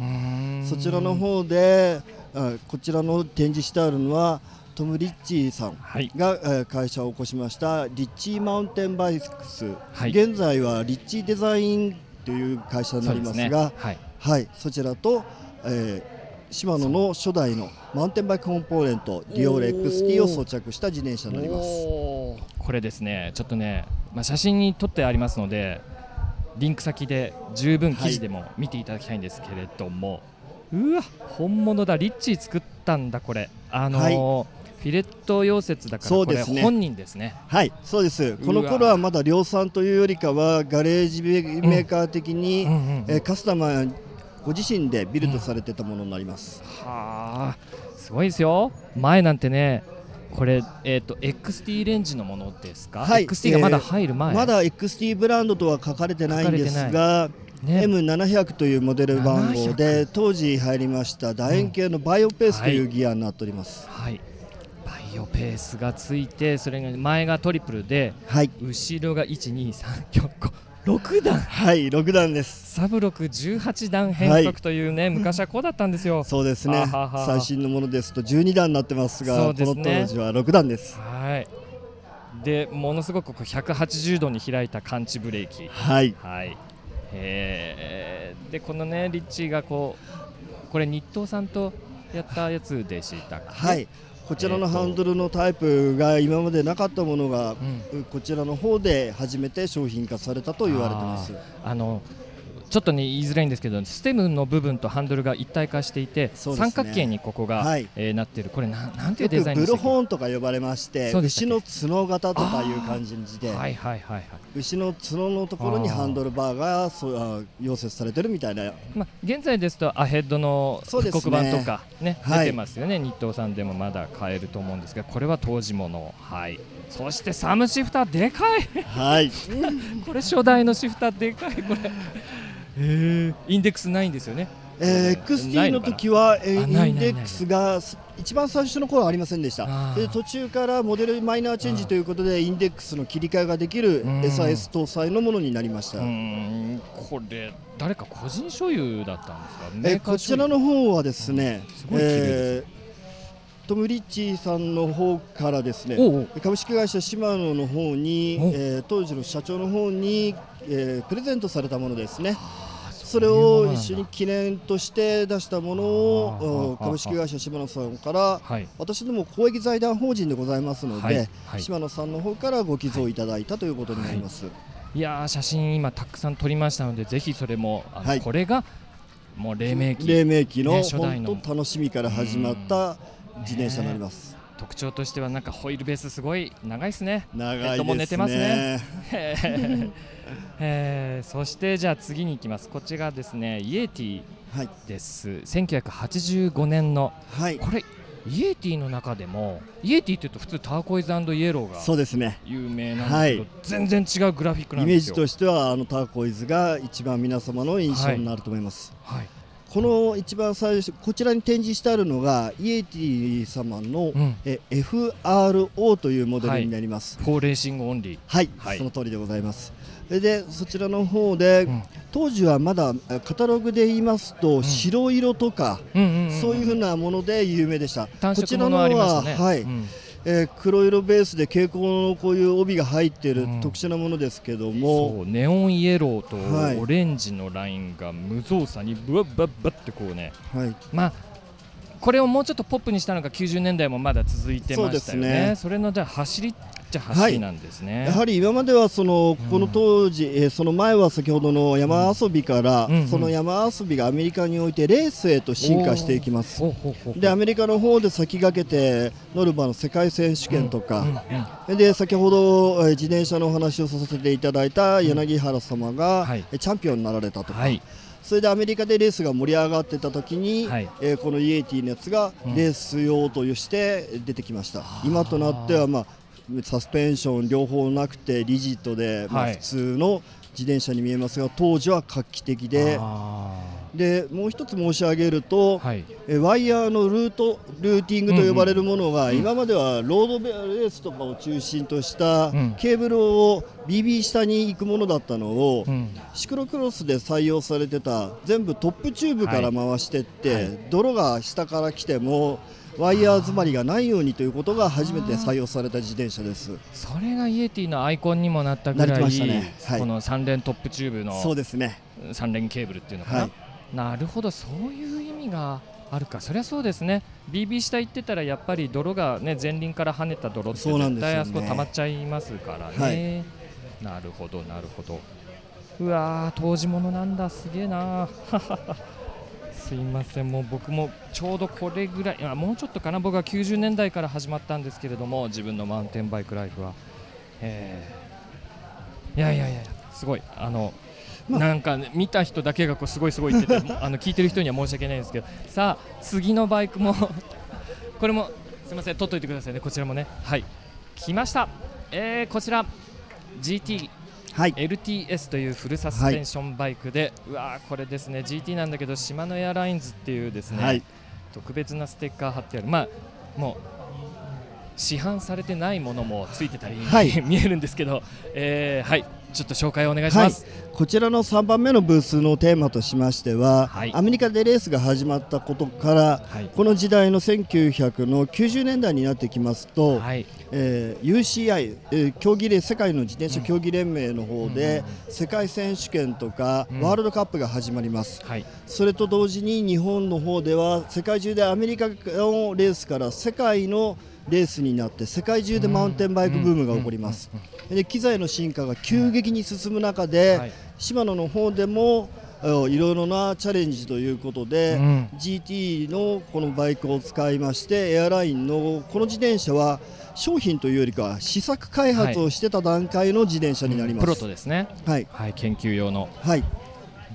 そちらの方であこちらの展示してあるのはトム・リッチーさんはい、が、えー会社を起こしましたリッチーマウンテンバイクス、はい。現在はリッチーデザインという会社になりますがね、はい、はい、そちらと、えーシマノの初代のマウンテンバイクコンポーネントディオール XT を装着した自転車になります。これですね。ちょっとね、まあ、写真に撮ってありますのでリンク先で十分記事でも見ていただきたいんですけれども、うわ本物だ。リッチー作ったんだこれ。あのーフィレット溶接だからそうですね。本人ですね。はいそうです。この頃はまだ量産というよりかはガレージメーカー的に、うんうんうん。えーカスタマーご自身でビルドされてたものになります、はあすごいですよ。前なんてねこれ、えー、と XT レンジのものですか、はい XT がまだ入る前、まだ XT ブランドとは書かれてないんですが、ね。M700 というモデル番号で当時入りました楕円形のバイオペースというギアになっております、はい。バイオペースがついてそれが前がトリプルではい。後ろが12345段。はい6段です。サブ618段変速というね、昔はこうだったんですよ。そうですね。最新のものですと12段になってますがね。この当時は6段です。はい。でものすごくこう180度に開いた感知ブレーキ。はい。はい。えー。でこのねリッチーがこうこれ日東さんとやったやつでしたっけ？はいこちらのハンドルのタイプが今までなかったものが、うん。こちらの方で初めて商品化されたと言われてます。あのちょっとね言いづらいんですけどステムの部分とハンドルが一体化していて、ね。三角形にここが、はい。えーなってる。これなんなんていうデザインブルホーンとか呼ばれまして牛の角型とかいう感じで、はいはいはいはい。牛の角のところにハンドルバーがそうあ溶接されてるみたいな。まあ、現在ですとアヘッドの復刻版とかねはい出てますよね。日東さんでもまだ買えると思うんですがこれは当時もの。はい。そしてサムシフターでかい。はい。これ初代のシフターでかいこれえー、インデックスないんですよね。えー、XT の時はえインデックスがす一番最初の頃はありませんでした。で途中からモデルマイナーチェンジということでインデックスの切り替えができるうん。SIS 搭載のものになりました、これ誰か個人所有だったんですか？えメーこちらの方はですね、すごい綺麗です。えートム・リッチーさんの方からですね株式会社シマノの方にお、えー当時の社長の方に、えープレゼントされたものですね。それを一緒に記念として出したものを株式会社シマノさんからはい。私ども公益財団法人でございますので、島野さんの方からご寄贈いただいたということになります。い。やー写真今たくさん撮りましたのでぜひそれもあの、はい。これがもう黎明期黎明期のの。本当楽しみから始まった自転車になります。特徴としてはなんかホイールベースすごい長いですね。長いですも寝てますね えーそしてじゃあ次に行きます。こちらですねイエティはいです。1985年のはいこれイエティの中でもイエティって言うと普通ターコイズイエローがそうですね。有名なんですけど、はい全然違うグラフィックなイメーんですよ。ジとしてはあのターコイズが一番皆様の印象になると思います。はい。この一番最初こちらに展示してあるのがイエティ様の、うん。え FRO というモデルになります。 For Racing Only。はい、はいその通りでございます。それでそちらの方で、うん。当時はまだえカタログで言いますと、白色とか、うんうんんそういうふうなもので有名でした。単こちらの色ものありましたね。はい、うん。えー黒色ベースで蛍光のこういう帯が入っているうん。特殊なものですけども、そうネオンイエローはい。とオレンジのラインが無造作にブワッバッバッってこうね。はい、まあこれをもうちょっとポップにしたのが90年代もまだ続いてましたよね。そうですね。それのじゃあ走りっちゃ走りなんですね、やはり今まではそのこの当時、えーその前は先ほどの山遊びから、うんうん。その山遊びがアメリカにおいてレースへと進化していきます。でアメリカの方で先駆けてノルマの世界選手権とか、うんうん。で先ほどえー自転車のお話をさせていただいた柳原様が、はい。えーチャンピオンになられたとか、はい。それでアメリカでレースが盛り上がってた時に、はい。えーこのイエティのやつがうん。レース用として出てきました、今となっては、まあ、サスペンション両方なくてリジットで、まあはい普通の自転車に見えますが当時は画期的であでもう一つ申し上げると、ーはい。えワイヤーのルートルーティングと呼ばれるものが、うん。うん今まではロードベレースとかを中心としたうん。ケーブルを BB 下に行くものだったのを、うん。シクロクロスで採用されてた全部トップチューブから回してって、はい。泥が下から来てもワイヤー詰まりがないようにということが初めて採用された自転車です。それがイエティのアイコンにもなったぐらい、ね。はい。この3連トップチューブのそうですね。3連ケーブルっていうのかな、はい。なるほどそういう意味があるか。そりゃそうですね。BB 下行ってたらやっぱり泥がね前輪から跳ねた泥って絶対あそこ溜まっちゃいますからね、はい。なるほどなるほど。うわー当時ものなんだ。すげえなすいません。もう僕もちょうどこれぐらいあもうちょっとかな？僕は90年代から始まったんですけれども自分のマウンテンバイクライフは、えー。いやいやいやすごい。あの、まあ。なんかね、見た人だけがこうすごいすごい言ってて あの聞いてる人には申し訳ないんですけど。さあ次のバイクも これもすみません取っといてくださいね。こちらもね。はい。来ました、えーこちら。GT はい。LTS というフルサスペンションバイクで、うわーこれですね。GT なんだけど島のエアラインズっていうですね、はい。特別なステッカー貼ってある。まあもう市販されてないものもついてたり、はい。見えるんですけど、えーはいちょっと紹介をお願いします、こちらの3番目のブースのテーマとしましては、はい。アメリカでレースが始まったことから、はい。この時代の1900の90年代になってきますと、はい。えー UCI、えー競技連世界の自転車競技連盟の方で、世界選手権とか、うん。ワールドカップが始まります。はい。それと同時に日本の方では世界中でアメリカのレースから世界のレースになって世界中でマウンテンバイクブームが起こります。で機材の進化が急激に進む中で、はい。島野の方でもえーいろいろなチャレンジということで、うん。GT のこのバイクを使いましてエアラインのこの自転車は商品というよりかは試作開発をしてた段階の自転車になります。プロトですね。はい、はい研究用の。はい、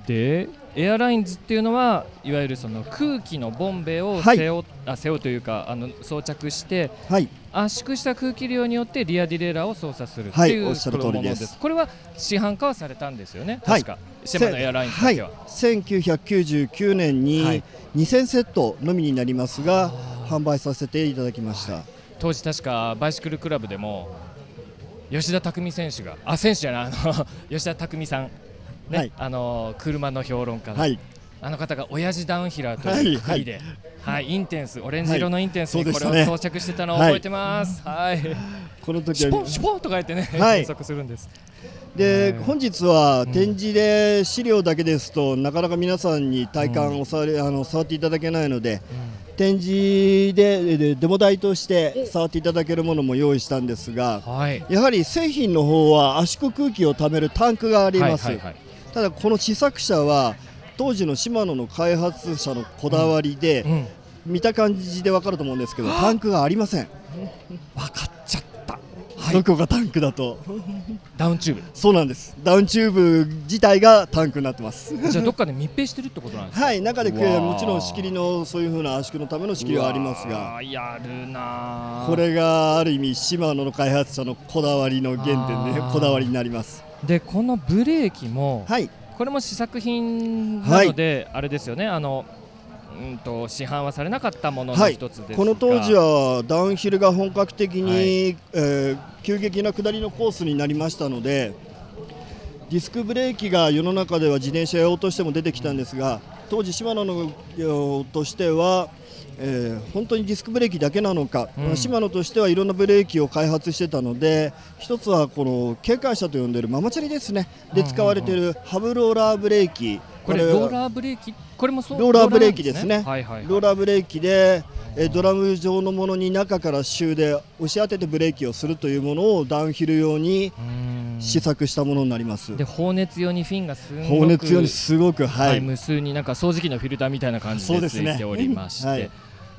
でエアラインズっていうのはいわゆるその空気のボンベをはい。背負,、あ背負うというかあの装着してはい、圧縮した空気量によってリアディレイラーを操作するってはいいうおっしゃる通りです。ものこれは市販化はされたんですよね、はい。確か。島のエアラインズだけは、はい、1999年はにい2000セットのみになりますが、販売させていただきました。当時確かバイシクルクラブでも吉田拓選手があ選手じゃないあの 吉田拓さんね、はい。あの車の評論家の、はい、あの方が親父ダウンヒラーという国で、はいインテンスオレンジ色のインテンスにこれを装着してたのを覚えてます。はい。この時シュポはンシュポンとか言ってね、はい。検索するんです。でうん本日は展示で資料だけですとなかなか皆さんに体感を触り、あの触っていただけないので展示ででデモ台として触っていただけるものも用意したんですがはい。やはり製品の方は圧縮空気をためるタンクがあります、はいはいはいただこの試作車は当時のシマノの開発者のこだわりで、うん。見た感じでわかると思うんですけどタンクがありません、分かっちゃった。はい。どこがタンクだとダウンチューそうなんですダウンチューブ自体がタンクになってますブ。じゃあどっかで密閉してるってことなんですか？はい中でもちろん仕切りのそういう風な圧縮のための仕切りはありますうがやるなー。これがある意味シマノの開発者のこだわりの原点であーこだわりになりますでこのブレーキも、はい。これも試作品なので、あれですよね。あのうんと市販はされなかったもののはい。一つですが、この当時はダウンヒルが本格的に、はい。えー急激な下りのコースになりましたのでディスクブレーキが世の中では自転車用としても出てきたんですが当時シマノの用としては、えー本当にディスクブレーキだけなのか、うん。シマノとしてはいろんなブレーキを開発してたので一つはこの警戒車と呼んでいるママチャリですね。で使われているハブローラーブレーキ。これはローラーブレーキ？これもそう？ローラーブレーキですね。ローラーなんはいはいはい。ローラーブレーキで、えードラム状のものに中からシューで押し当ててブレーキをするというものをダウンヒル用に試作したものになります。で放熱用にフィンがすごく放熱用にすごくは、はいい、無数になんか掃除機のフィルターみたいな感じでついておりまして、はい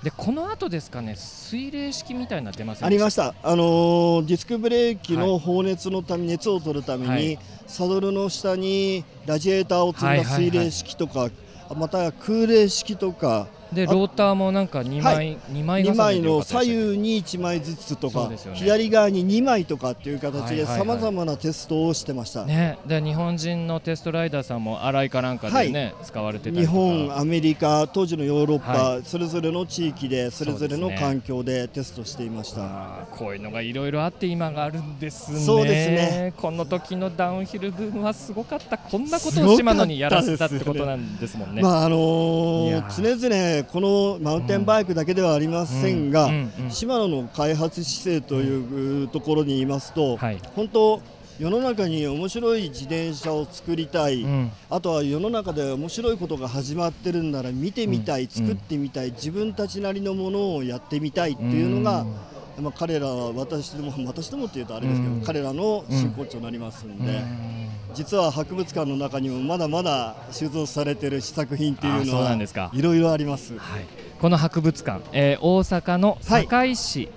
でこの後ですかね水冷式みたいになってますありましした、あのーディスクブレーキの放熱のため、熱を取るために、はい。サドルの下にラジエーターを積んだはいはいはい。水冷式とか、または空冷式とかでローターもなんか2枚、は二枚2重ね枚の左右に1枚ずつとか、ね。左側に2枚とかっていう形でさはいはいはい。まざまなテストをしてました。ね、で日本人のテストライダーさんも荒井かなんかでね、使われてたり日とか。本、アメリカ、当時のヨーロッパ、はそれぞれの地域でそれぞれの環境でテストしていました。あーこういうのがいろいろあって今があるんですね。そうですね。この時のダウンヒルブームはすごかった。こんなことを島野にやらせたってことなんですもんね。まああのー。常々このマウンテンバイクだけではありませんが、うん。うん。うん。シマノの開発姿勢というところに言いますと、はい。本当世の中に面白い自転車を作りたい、うん。あとは世の中で面白いことが始まってるんなら見てみたい、うん。作ってみたい、自分たちなりのものをやってみたいっていうのが、まあ、彼らは私ども 私どもっていうとあれですけど、うん。彼らの真骨頂になりますんで、実は博物館の中にもまだまだ収蔵されている試作品っていうのはんですか。いろいろあります。はい、この博物館、えー大阪の堺市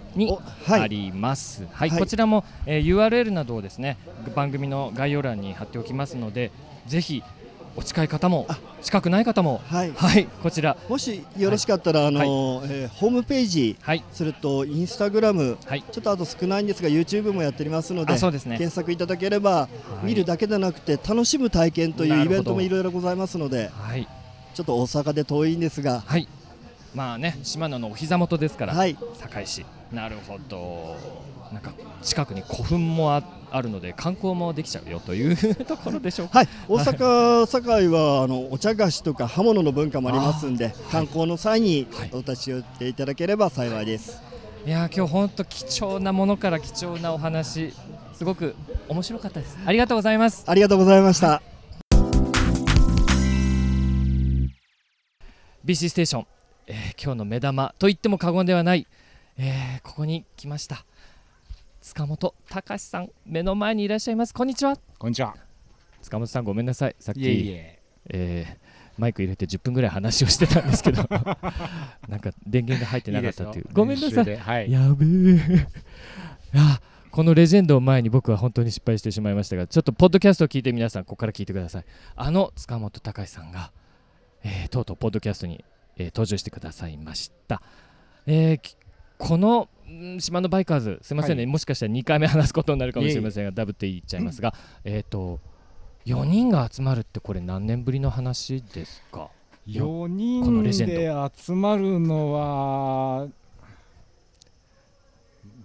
はい。あります、はい。はい。こちらも、えー URL などをですね番組の概要欄に貼っておきますのでぜひお近い方も近くない方もはい。はいこちら。もしよろしかったら、あのえーホームページ、はい。それとインスタグラム、はい。ちょっとあと少ないんですが YouTube もやっておりますのであそうですね。検索いただければ、い。見るだけでなくて楽しむ体験というイベントもいろいろございますのではい。ちょっと大阪で遠いんですが、はい。まあね島野のお膝元ですから、はい。堺市。なるほど。なんか近くに古墳もああるので観光もできちゃうよというところでしょうか。はい、大阪、堺はあのお茶菓子とか刃物の文化もありますんで、観光の際にはいお立ち寄っていただければ幸いです。い。やー今日本当貴重なものから貴重なお話すごく面白かったです。ありがとうございます。ありがとうございました。BC ステーション、えー今日の目玉と言っても過言ではない、えーここに来ました塚本隆さん目の前にいらっしゃいます。こんにちは。こんにちは。塚本さんごめんなさい。さっきいえいえ。えーマイク入れて10分ぐらい話をしてたんですけど。なんか電源が入ってなかったっていう。ごめんなさい。い。はい。やべえ。いやこのレジェンドを前に僕は本当に失敗してしまいましたがちょっとポッドキャストを聞いて皆さんここから聞いてください。あの塚本隆さんが、えーとうとうポッドキャストに、えー登場してくださいました、えーきこのん島のバイカーズすいませんね、はい。もしかしたら2回目話すことになるかもしれませんがダブって言っちゃいますが、えっ、と4人が集まるってこれ何年ぶりの話ですか？4このレ人ジェンで集まるのは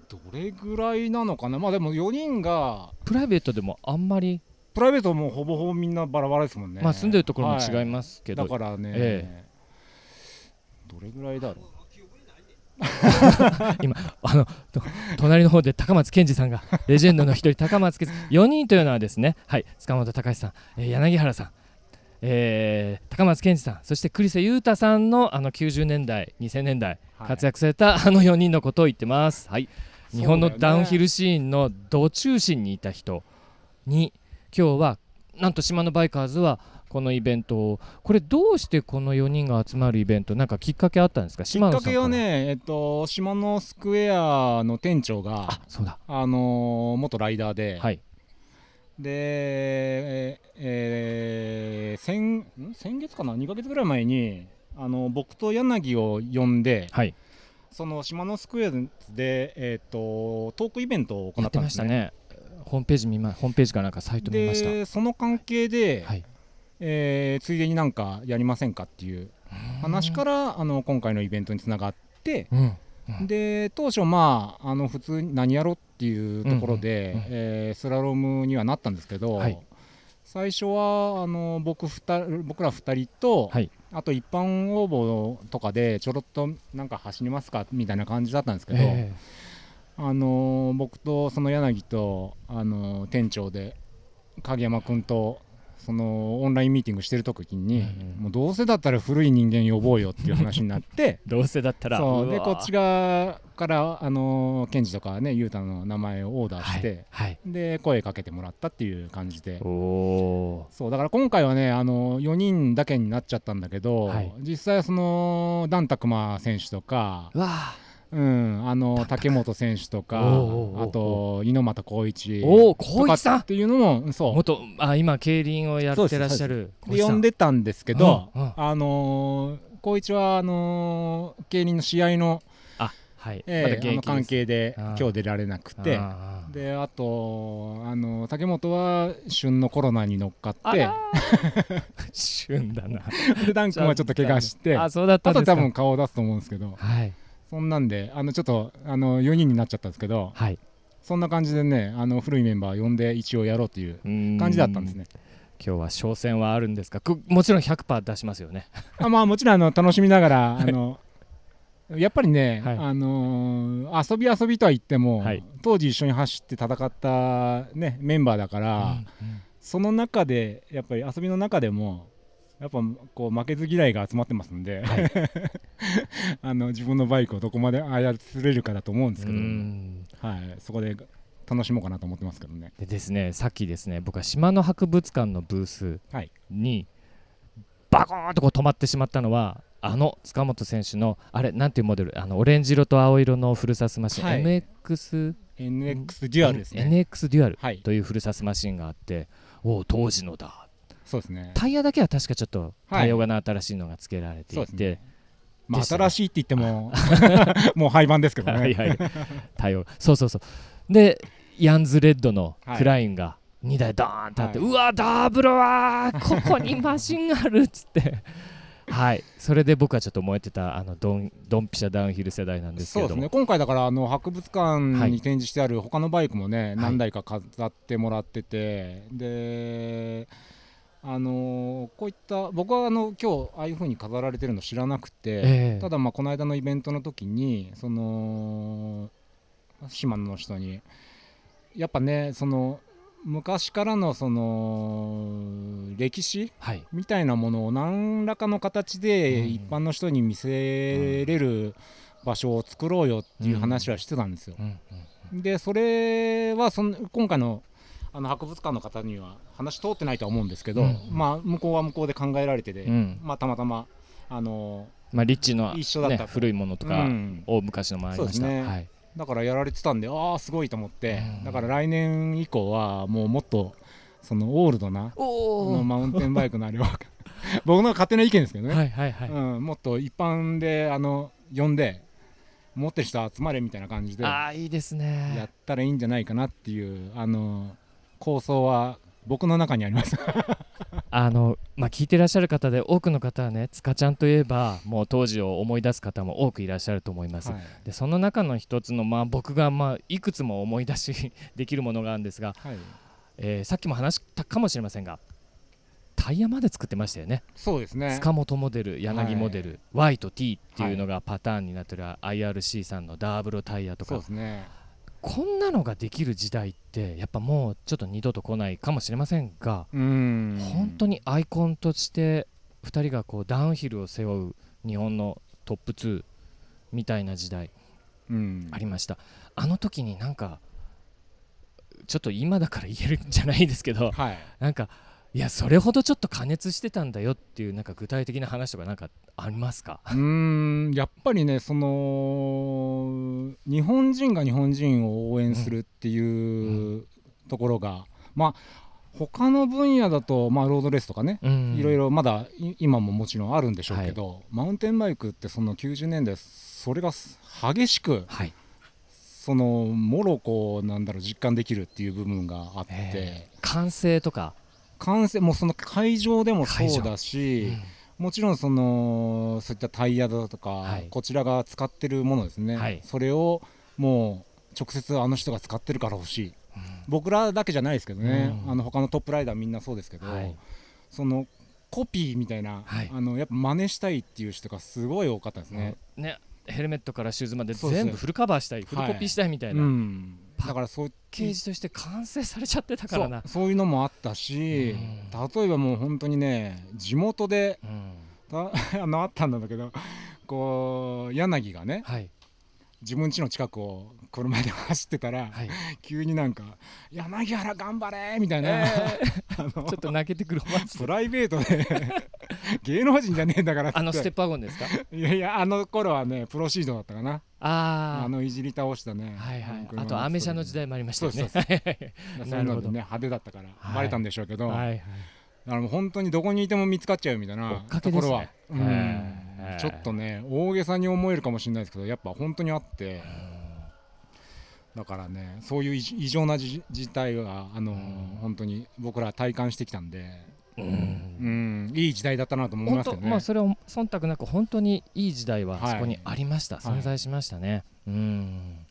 どれぐらいなのかな？まあでも4人がプライベートでもあんまり、プライベートもほぼほぼみんなバラバラですもんね。まあ住んでるところも違いはますけど、だからね、え。どれぐらいだろう？今あのと隣の方で高松健二さんがレジェンドの一人高松健二4人というのはですねはい塚本隆さん、えー柳原さん、えー高松健二さんそして栗瀬裕太さんのあの90年代2000年代はい。活躍されたあの4人のことを言ってます、はい、ね日本のダウンヒルシーンのど中心にいた人に今日はなんと島のバイカーズはこのイベントを。これどうしてこの4人が集まるイベント？なんかきっかけあったんですか？きっかけはねえっと島のスクエアの店長があそうだ。あのー元ライダーで、はい。で、えーえー先ん？先月かな？2ヶ月ぐらい前にあの僕と柳を呼んではい。その島のスクエアで、えー、とトークイベントを行やったんですね。ましたね。ホームページ見まホームページかなんかサイト見ました。でその関係で、はい。えーついでになんかやりませんかっていう話からあの今回のイベントにつながってうん。で当初まああの普通に何やろうっていうところで、うん。うん。うん。えースラロームにはなったんですけど、はい。最初はあの僕ふた僕ら2人と、はい。あと一般応募とかでちょろっとなんか走りますかみたいな感じだったんですけど、えあの僕とその柳とあの店長で影山君とそのオンラインミーティングしてる時に、うんうんもうどうせだったら古い人間呼ぼうよっていう話になって どうせだったら。そうでわこっち側からあのケンジとかねゆうたの名前をオーダーして、はい。で声かけてもらったっていう感じでそうだから今回はねあの4人だけになっちゃったんだけど、はい実際はそのダンタクマ選手とか、ー。わあ。うん、あの竹本選手とかあと猪俣光一。おお光一さん。とかっ。ていうのもそう。元あ今競輪をやってらっしゃるで呼んでたんですけど、うんうん。あのー光一はあのー競輪の試合の,、あはい。えーまの関係で今日出られなくて。あー。であとあの竹本は旬のコロナに乗っかって。旬だな。でダン君はちょっと怪我して。あそうだったあ。と多分顔を出すと思うんですけど。はいそんなんであのちょっとあの4人になっちゃったんですけどはい。そんな感じでねあの古いメンバー呼んで一応やろうという感感じだったんです。ね。今日は挑戦はあるんですか？くもちろん100%出しますよね。あまあもちろんあの楽しみながら あのやっぱりね、はいあのー遊び遊びとは言っても、はい当時一緒に走って戦った、ね、メンバーだから、その中でやっぱり遊びの中でもやっぱこう負けず嫌いが集まってますんで、あの自分のバイクをどこまで操れるかだと思うんですうけど、ん。はい、そこで楽しもうかなと思ってますけどね。でですねさっきですね僕は島の博物館のブースはい。にバコーンとこう止まってしまったのはあの塚本選手のあれなんていうモデルあのオレンジ色と青色のフルサスマシン、はい。MX NX デュアルですね。NX デュアルはい、というフルサスマシンがあっておお当時のだそうですね。タイヤだけは確かちょっとはい。対応がな新しいのが付けられていて、そうですね。まあ、新しいって言っても もう廃盤ですけどね。はいはい。対応。そうそうそう。でヤンズレッドのはい。クラインが2台ドーンとあって、はい。うわダブルはここにマシンがあるっつって。はい。それで僕はちょっと燃えてたあのドンドンピシャダウンヒル世代なんですけれども。そうですね。今回だからあの博物館はいに展示してある他のバイクもね、い。何台か飾ってもらってて。であのこういった僕はあの今日ああいう風に飾られてるの知らなくて、ええ。ただまあこの間のイベントの時にその島根の人にやっぱねその昔からのその歴史はい。みたいなものを何らかの形でうん。一般の人に見せれる場所を作ろうよっていう話はしてたんですよ。でそれはその今回のあの博物館の方には話通ってないとは思うんですけど、うん。まあ向こうは向こうで考えられてて、うん。まあたまたまあのまあリッチの、一緒だった。とね、古いものとか、うん。大昔のもありました、ね。はい、だからやられてたんでああすごいと思って、うん。だから来年以降はもうもっとそのオールドなのマウンテンバイクのあれは 僕の勝手な意見ですけどね、はいはいはい、うん、もっと一般であの呼んで持ってる人集まれみたいな感じでやああいいですね。ったらいいんじゃないかなっていうあの構想は僕の中にあります。あのまあ聞いてらっしゃる方で多くの方はね塚ちゃんといえばもう当時を思い出す方も多くいらっしゃると思います、はい。でその中の一つのまあ僕がまあいくつも思い出し できるものがあるんですが、はい。えーさっきも話したかもしれませんがタイヤまで作ってましたよね。そうですね。塚本モデル柳モデル、Y と T っていうのがパターンになってる IRC さんのダーブルタイヤとそうかですねこんなのができる時代ってやっぱもうちょっと二度と来ないかもしれませんが、うん。本当にアイコンとして2人がこうダウンヒルを背負う日本のトップ2みたいな時代うん。ありました。あの時になんかちょっと今だから言えるんじゃないですけどはい。なんかいやそれほどちょっと加熱してたんだよっていうなんか具体的な話とかなんかありますか？うーんやっぱりねその日本人が日本人を応援するっていうところが、まあ他の分野だと、まあ、ロードレースとかね、うん。いろいろまだい今ももちろんあるんでしょうけど、マウンテンバイクってその90年代それがす激しくはい。そのもろこうなんだろう実感できるっていう部分があって、えー完成とか、完成もうその会場でもそうだし、もちろんそのそういったタイヤだとか、はい。こちらが使ってるものですね、はい。それをもう直接あの人が使ってるから欲しい、僕らだけじゃないですけどね、うん。あの他のトップライダーみんなそうですけど、はい。そのコピーみたいな、はい。あのやっぱ真似したいっていう人がすごい多かったですね。ねヘルメットからシューズまで全部フルカバーしたいフルコピーしたいみたいな、うん、だからそうケージとして完成されちゃってたかそらな。うそういうのもあったし、例えばもう本当にね地元でうん。た あのあったんだけどこう柳がねはい。自分家の近くを車で走ってたら、はい。急になんか「柳原頑張れ!」みたいな、え あのちょっと泣けてくるプライベートで 芸能人じゃねえんだからって。あのステップワゴンですか？いやいやあの頃はねプロシードだったかな。ああのいじり倒したね。あはいはい。車あとアメ車の時代もありましたよね。そうはいそう。いうのでね派手だったからはい。バレたんでしょうけど、はいはい。だからもう本当にどこにいても見つかっちゃうみたい追なところは、ねうん。ちょっとね大げさに思えるかもしれないですけどやっぱ本当にあってだからねそういう異異常なじ事態があの本当に僕ら体感してきたんで、うん。うん、いい時代だったなと思い本ますけどね。当まあそれを忖度なく本当にいい時代ははい。そこにありました、はい。存在しましたね。うん。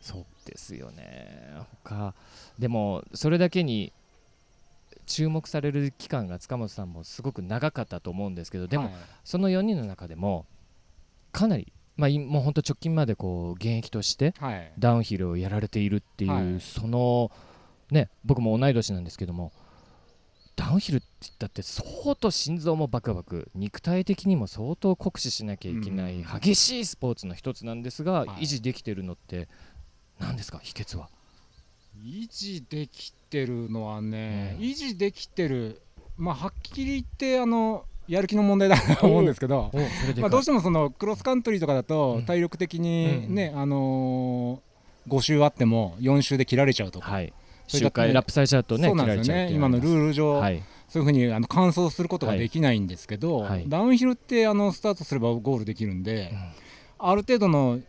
そうですよね。他でもそれだけに注目される期間が塚本さんもすごく長かったと思うんですけどでも、はい。その4人の中でもかなり、まあ、いもう本当直近までこう現役としてはい。ダウンヒルをやられているっていう、はい。そのね僕も同い年なんですけどもダウンヒルって言ったって相当心臓もバクバク肉体的にも相当酷使しなきゃいけないうん。激しいスポーツの一つなんですが、はい。維持できてるのって何ですか秘訣は？維持できてるのはね、うん。維持できてる。まあはっきり言ってあのやる気の問題だと思うんですけど、まあ、どうしてもそのクロスカントリーとかだとうん。体力的にね、うんあのー、5周あっても4周で切られちゃうとか、はい。それだとねラップされちゃうとねね。今のルーール上、はい。そういうふうにあの完走することができないんですけど、はい。ダウンヒルってあのスタートすればゴールできるんで、ある程度の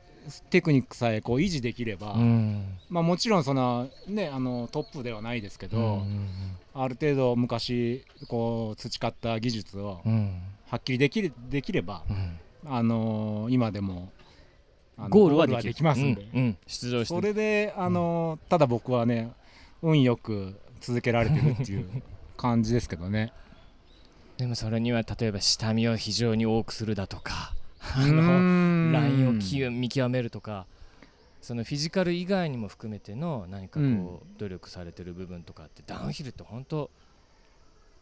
テクニックさえこう維持できれば、うん。まあ、もちろんその、ね、あのトップではないですけど、うんある程度昔こう培った技術をうん。はっきりできるできれば、うん。あのー今でもゴールはではきますんで、出場して。それで、あのーただ僕はね運よく続けられてるっていう 感じですけどね。でもそれには例えば下見を非常に多くするだとかあのんラインをき見極めるとかそのフィジカル以外にも含めての何かこう努力されてる部分とかってダウンヒルって本当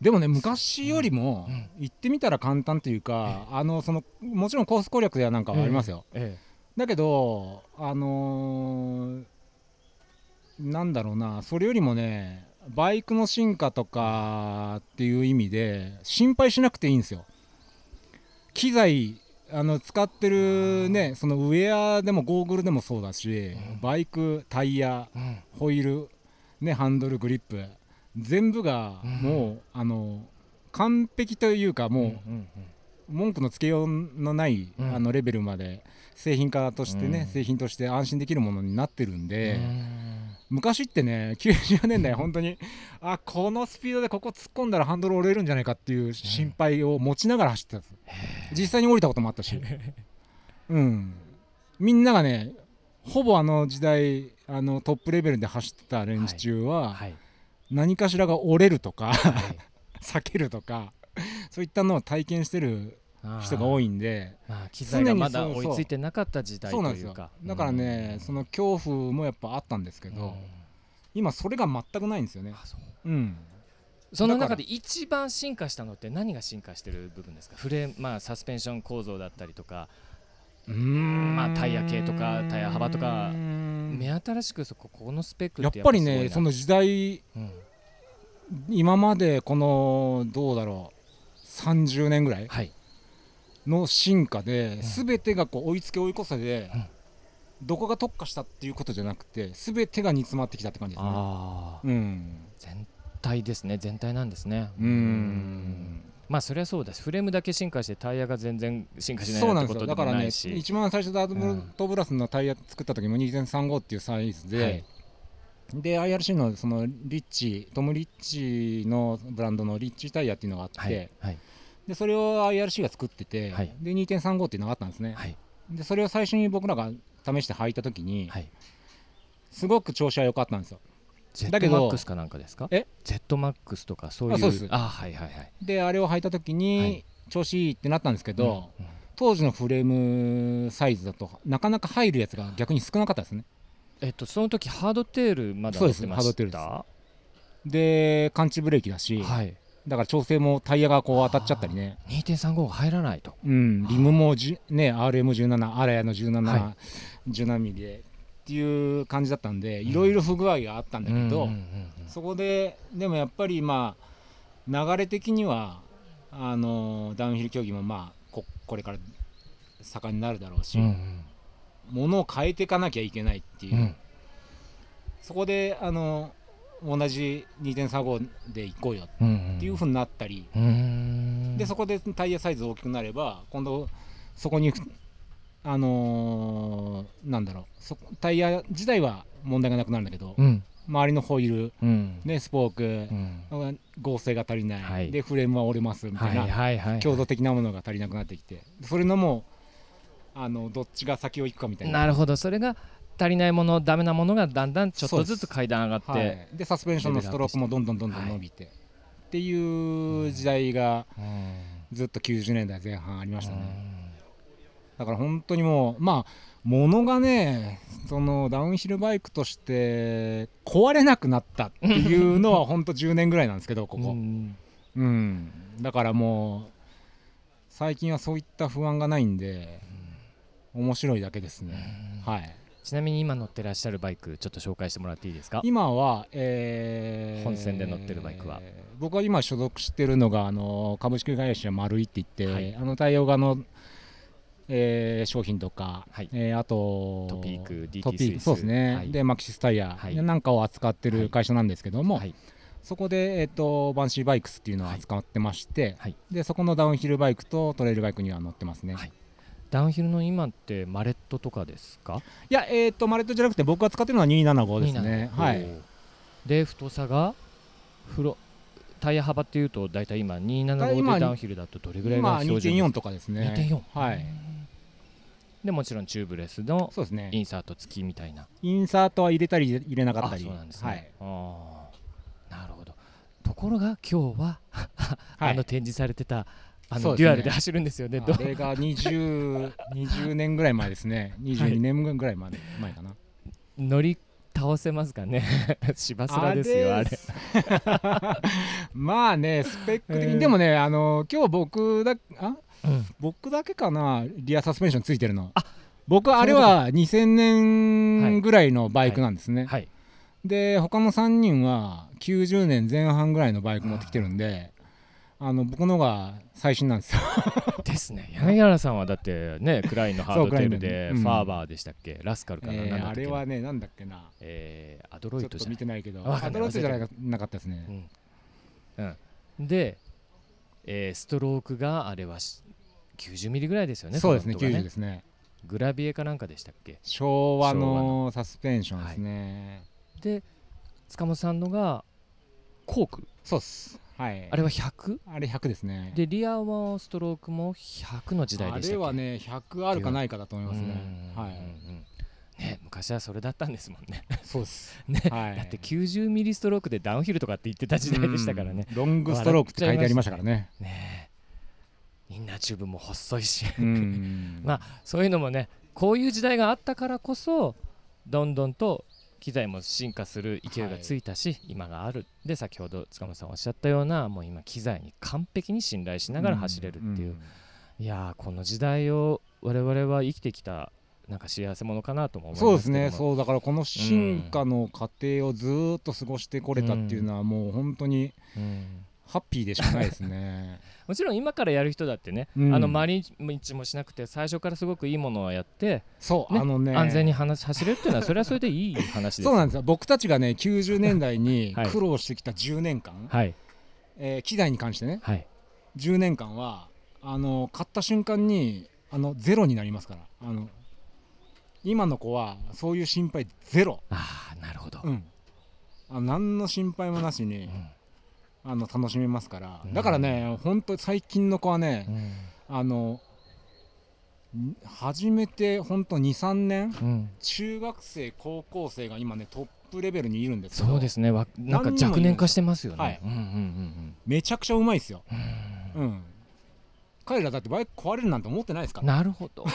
でもね昔よりもうん。行ってみたら簡単というか、あのそのもちろんコース攻略やなんかはありますよ、え。だけどあのーなんだろうなそれよりもねバイクの進化とかっていう意味で心配しなくていいんですよ。機材あの使ってるねそのウェアでもゴーグルでもそうだし、バイクタイヤホイール、ね、ハンドルグリップ全部がうん。もう、あの完璧というかもう、文句のつけようのない、うん。あのレベルまで製品化としてね、うん。製品として安心できるものになってるんで、うん。昔ってね90年代本当にあこのスピードでここ突っ込んだらハンドル折れるんじゃないかっていう心配を持ちながら走ってたんです、実際に降りたこともあったし。うん。みんながねほぼあの時代あのトップレベルで走ってた連中は、はい。何かしらが折れるとかはい。避けるとか そういったのを体験してる人が多いいんでまあ機材がまだ追いついてなかった時代というか。だからね、その恐怖もやっぱあったんですけけど、今それが全くないんですよね。う。ん。その中で一番進化したのって何が進化してる部分ですか？フレームまあサスペンション構造だったりとか。まあタイヤ系とかタイヤ幅とか。や目新しくそここのスペックっって。ぱりねその時代うん。今までこのどうだろう30年ぐらいはい。の進化で、ん。全てがこう追いつけ追い越せで、うん。どこが特化したっていうことじゃなくて全てが煮詰まってきたって感じですね。うん。全体ですね。全体なんですね。うん。まあそりゃそうだしフレームだけ進化してタイヤが全然進化しないそうなってことでんですよ。だからね一番最初でアドうん。トブラスのタイヤ作った時も2.35っていうサイズで、はいで IRC のそのリッチトム・リッチのブランドのリッチタイヤっていうのがあって、はいはい。でそれを IRC が作ってて、はい。で2.35っていうのがあったんですね、はい。でそれを最初に僕らが試して履いた時に、はい。すごく調子は良かったんですよ。ジェッだけどトマックスかなんかですか？え？Z マックスとかそういうあそうです。あはいはいはい。であれを履いた時に、はい。調子いいってなったんですけど、うん。当時のフレームサイズだとなかなか入るやつが逆に少なかったですねえっとその時ハードテールまだ乗ってました？ハードテールでで感知ブレーキだし、はい。だから調整もタイヤがこう当たっちゃったりね、2.35が入らないと。うん、リムもじ、ね、RM17 アラヤの17、は17ミリでっていう感じだったんでいろいろ不具合があったんだけど、そこででもやっぱりまあ流れ的にはあのダウンヒル競技もまあここれから盛んになるだろうし、うんうんものを変えていかなきゃいけないっていう、うん。そこであの同じ2.35で行こうよっていうふうになったり、うーん。でそこでタイヤサイズ大きくなれば今度そこにあのーなんだろう。そタイヤ自体は問題がなくなるんだけど、うん。周りのホイール、うん。ね、スポークう、ん。合成が足りない、はい。でフレームは折れますみたはいいな、はいはい。強度的なものが足りなくなってきて。それのもあのどっちが先を行くかみたいな。なるほど。それが足りないものダメなものがだんだんちょっとずつ階段上がって、はい、でサスペンションのストロークもどんどんどんどん伸びて、っていう時代がうん。ずっと90年代前半ありましたね、うん。だから本当にもうまあ物がねそのダウンヒルバイクとして壊れなくなったっていうのは本当10年ぐらいなんですけど ここ、うん。うん、だからもう最近はそういった不安がないんで面白いだけですね、はい。ちなみに今乗ってらっしゃるバイクちょっと紹介してもらっていいですか？今は、えー本線で乗ってるバイクは？僕は今所属してるのがあの株式会社丸いって言って、はい。あの太陽側の、えー商品とか、はい。えーあとトピーク DT スイスそうですね、はい。でマキシスタイヤはい。なんかを扱ってはい。る会社なんですけども、はい。そこで、えー、とバンシーバイクスっていうのを扱ってまして、はい。でそこのダウンヒルバイクとトレイルバイクには乗ってますね、はいダウンヒルの今ってマレットとかですか？いや、えー、とマレットじゃなくて僕が使ってるのは275ですね。275はい。で太さがフロタイヤ幅っていうと大体今275今でダウンヒルだとどれぐらいが今標準です2.4とかですね。2.4はい。でもちろんチューブレスのそうですねイ。ンサート付きみたいなインサートは入れたり入れなかったあり。そうなんですね、はい。あーなるほどところが今日は、はいあの展示されてたあの、ね。デュアルで走るんですよねどあれが20 20年ぐらい前ですね。22年ぐらい前前かな。乗り倒せますかね？芝スラですよあれ。まあねスペック的に、えーでもねあの今日僕だあ？うん。僕だけかな？リアサスペンションついてるの。あ僕あれは2000年ぐらいのバイクなんですね。はい。で他の3人は90年前半ぐらいのバイク持ってきてるんであの僕のが最新なんですよ。ですね。柳原さんはだってねクラインのハードテールでファーバーでしたっけ？ラスカルかな、えーあれはねなんだっけな。えーアドロイドじゃ見てないけど。アドロイドじゃなかったですね。うん。うん、で、えーストロークがあれはし90ミリぐらいですよねそうですねフロントが90ですね。グラビエかなんかでしたっけ？昭和のサスペンションですね。で塚本さんのがコーク。そうっすはい。あれは 100? あれ100ですね。でリアもストロークも100の時代あでしたっけ？れはね100あるかないかだと思いますね。うんはい。ね昔はそれだったんですもんね。そうです。ね、はい。だって90ミリストロークでダウンヒルとかって言ってた時代でしたからね。うん。ロングストロークって書いてありましたからね。ねえインナーチューブも細いし。うん。まそういうのもねこういう時代があったからこそどんどんと機材も進化する勢いがついたし、今がある。で先ほど塚本さんおっしゃったようなもう今機材に完璧に信頼しながら走れるっていう、ん。いやーこの時代を我々は生きてきたなんか幸せ者かなとも思いますそうですね。うそうだからこの進化の過程をずーっと過ごしてこれたっていうのはもう本当にん、ハッピーでしかないですね。もちろん今からやる人だってね、うん。あの毎日もしなくて最初からすごくいいものをやって、そう、ねあのね。安全に話走れるっていうのはそれはそれでいい話ですそうなんですよ。僕たちがね90年代に はい。苦労してきた10年間、はい。えー機材に関してね。はい。10年間はあの買った瞬間にあのゼロになりますから。あの今の子はそういう心配ゼロ、ああなるほど、うん、あの何の心配もなしにうんあの楽しめますから。うん。だからね本当最近の子はねうん。あのん初めて本当23年うん。中学生高校生が今ねトップレベルにいるんですけど。そうですね。わなんか若年化してますよ。ね、めちゃくちゃうまいですよ、うんうん、彼らだってバイク壊れるなんて思ってないですからなるほど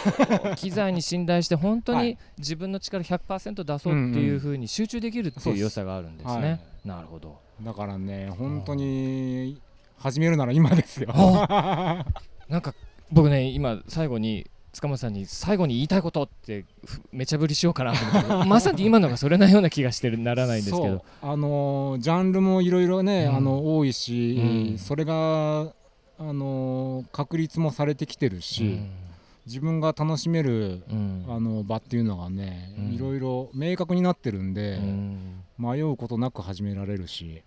機材に信頼して本当にはい自分の力100%出そうっていうふうに集中できるっていう良さがあるんですね、はいなるほどだからね本当に始めるなら今ですよ。なんか僕ね今最後に塚本さんに最後に言いたいことってふめちゃぶりしようかなと思ったけどまさに今のがそれなような気がしてるならないんですけど。あのージャンルもいろいろね、うん。あの多いし、うん。それがあのー確立もされてきてるし、自分が楽しめるうん。あの場っていうのがね、うん。いろいろ明確になってるんで、うん。迷うことなく始められるし、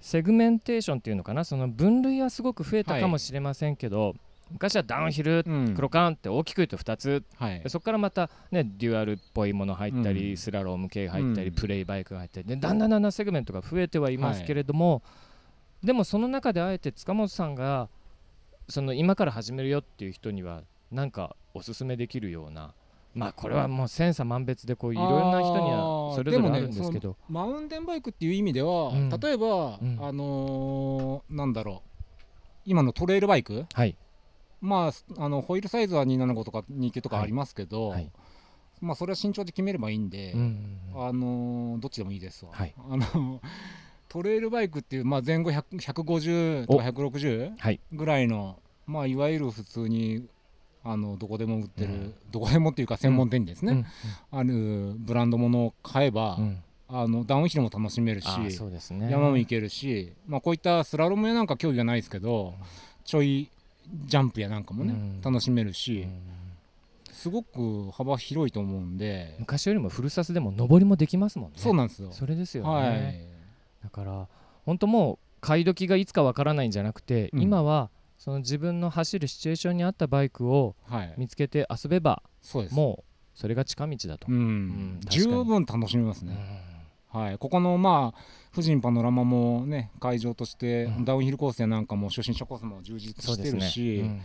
セグメンテーションっていうのかな？その分類はすごく増えたかもしれませんけど、昔はダウンヒル、うん。クロカンって大きく言うと2つ。はい。でそこからまた、ね、デュアルっぽいもの入ったり、うん。スラローム系入ったり、うん。プレイバイクが入ったり。でだんだんだんだんセグメントが増えてはいますけれども、でもその中であえて塚本さんがその今から始めるよっていう人にはなんかおすすめできるようなまあこれはもう千差万別でこういろんな人にはそれぞれあるんですけど、マウンテンバイクっていう意味では、うん。例えば、うん。あのーなんだろう今のトレイルバイク？はい。まああのホイールサイズは275とか29とかありますけど、はい。まあそれは身長で決めればいいんで、うんあのーどっちでもいいですわ、はい。あのトレイルバイクっていう、まあ、前後100 150とか160はい。ぐらいの、まあ、いわゆる普通にあのどこでも売ってる、うん。どこでもっていうか専門店にですね、うん。あるブランドものを買えば、うん。あのダウンヒルも楽しめるし、あーそうですね。山も行けるし、まあ、こういったスラロームやなんか競技はないですけどちょいジャンプやなんかもね、うん。楽しめるし、うん。すごく幅広いと思うんで、昔よりもフルサスでも上りもできますもんね。そうなんですよ。それですよね、はい。だから本当もう買い時がいつかわからないんじゃなくて、うん。今はその自分の走るシチュエーションに合ったバイクをはい、見つけて遊べばそうです。もうそれが近道だと、うん。十分楽しめますね。はい、ここのまあ富士パノラマもね会場として、うん。ダウンヒルコースやなんかも初心者コースも充実してるし、うんうんうん。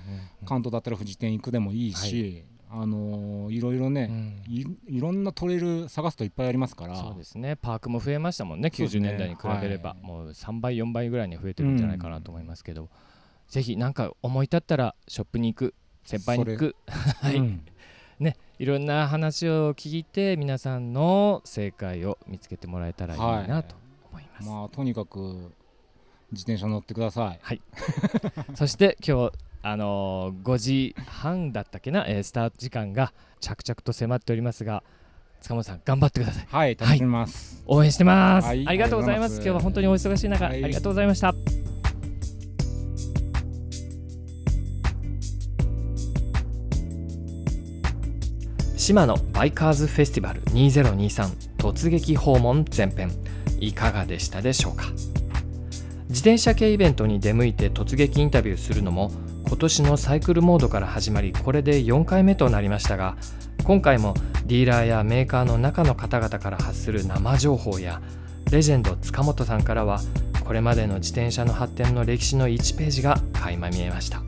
関東だったら富士店行くでもいいし、あのーいろいろね、うん。いいろんなトレイル探すといっぱいありますから。そうですね。パークも増えましたもんね。90そうですね年代に比べれば、はい。もう3倍4倍ぐらいに増えてるんじゃないかなと思いますけど、ぜひなんか思い立ったらショップに行く先輩に行く。はい、うん。ねいろんな話を聞いて皆さんの正解を見つけてもらえたらいいなと思います、まあとにかく自転車乗ってください。そして今日あのー5時半だったっけな、えースタート時間が着々と迫っておりますが塚本さん頑張ってください。はい、楽しみます。応援してます、はい。ありがとうございます。今日は本当にお忙しい中、はい。ありがとうございました島のバイカーズフェスティバル2023突撃訪問前編。いかがでしたでしょうか？自転車系イベントに出向いて突撃インタビューするのも今年のサイクルモードから始まりこれで4回目となりましたが今回もディーラーやメーカーの中の方々から発する生情報やレジェンド塚本さんからはこれまでの自転車の発展の歴史の1ページが垣間見えました。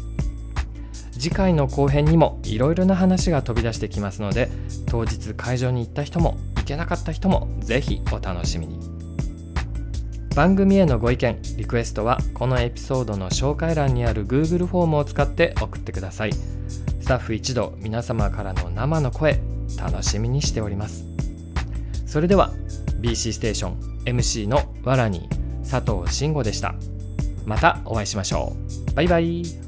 次回の後編にもいろいろな話が飛び出してきますので当日会場に行った人も行けなかった人もぜひお楽しみに。番組へのご意見リクエストはこのエピソードの紹介欄にある Google フォームを使って送ってください。スタッフ一同皆様からの生の声楽しみにしております。それでは BC ステーション MC のわらに佐藤慎吾でした。またお会いしましょう。バイバイ。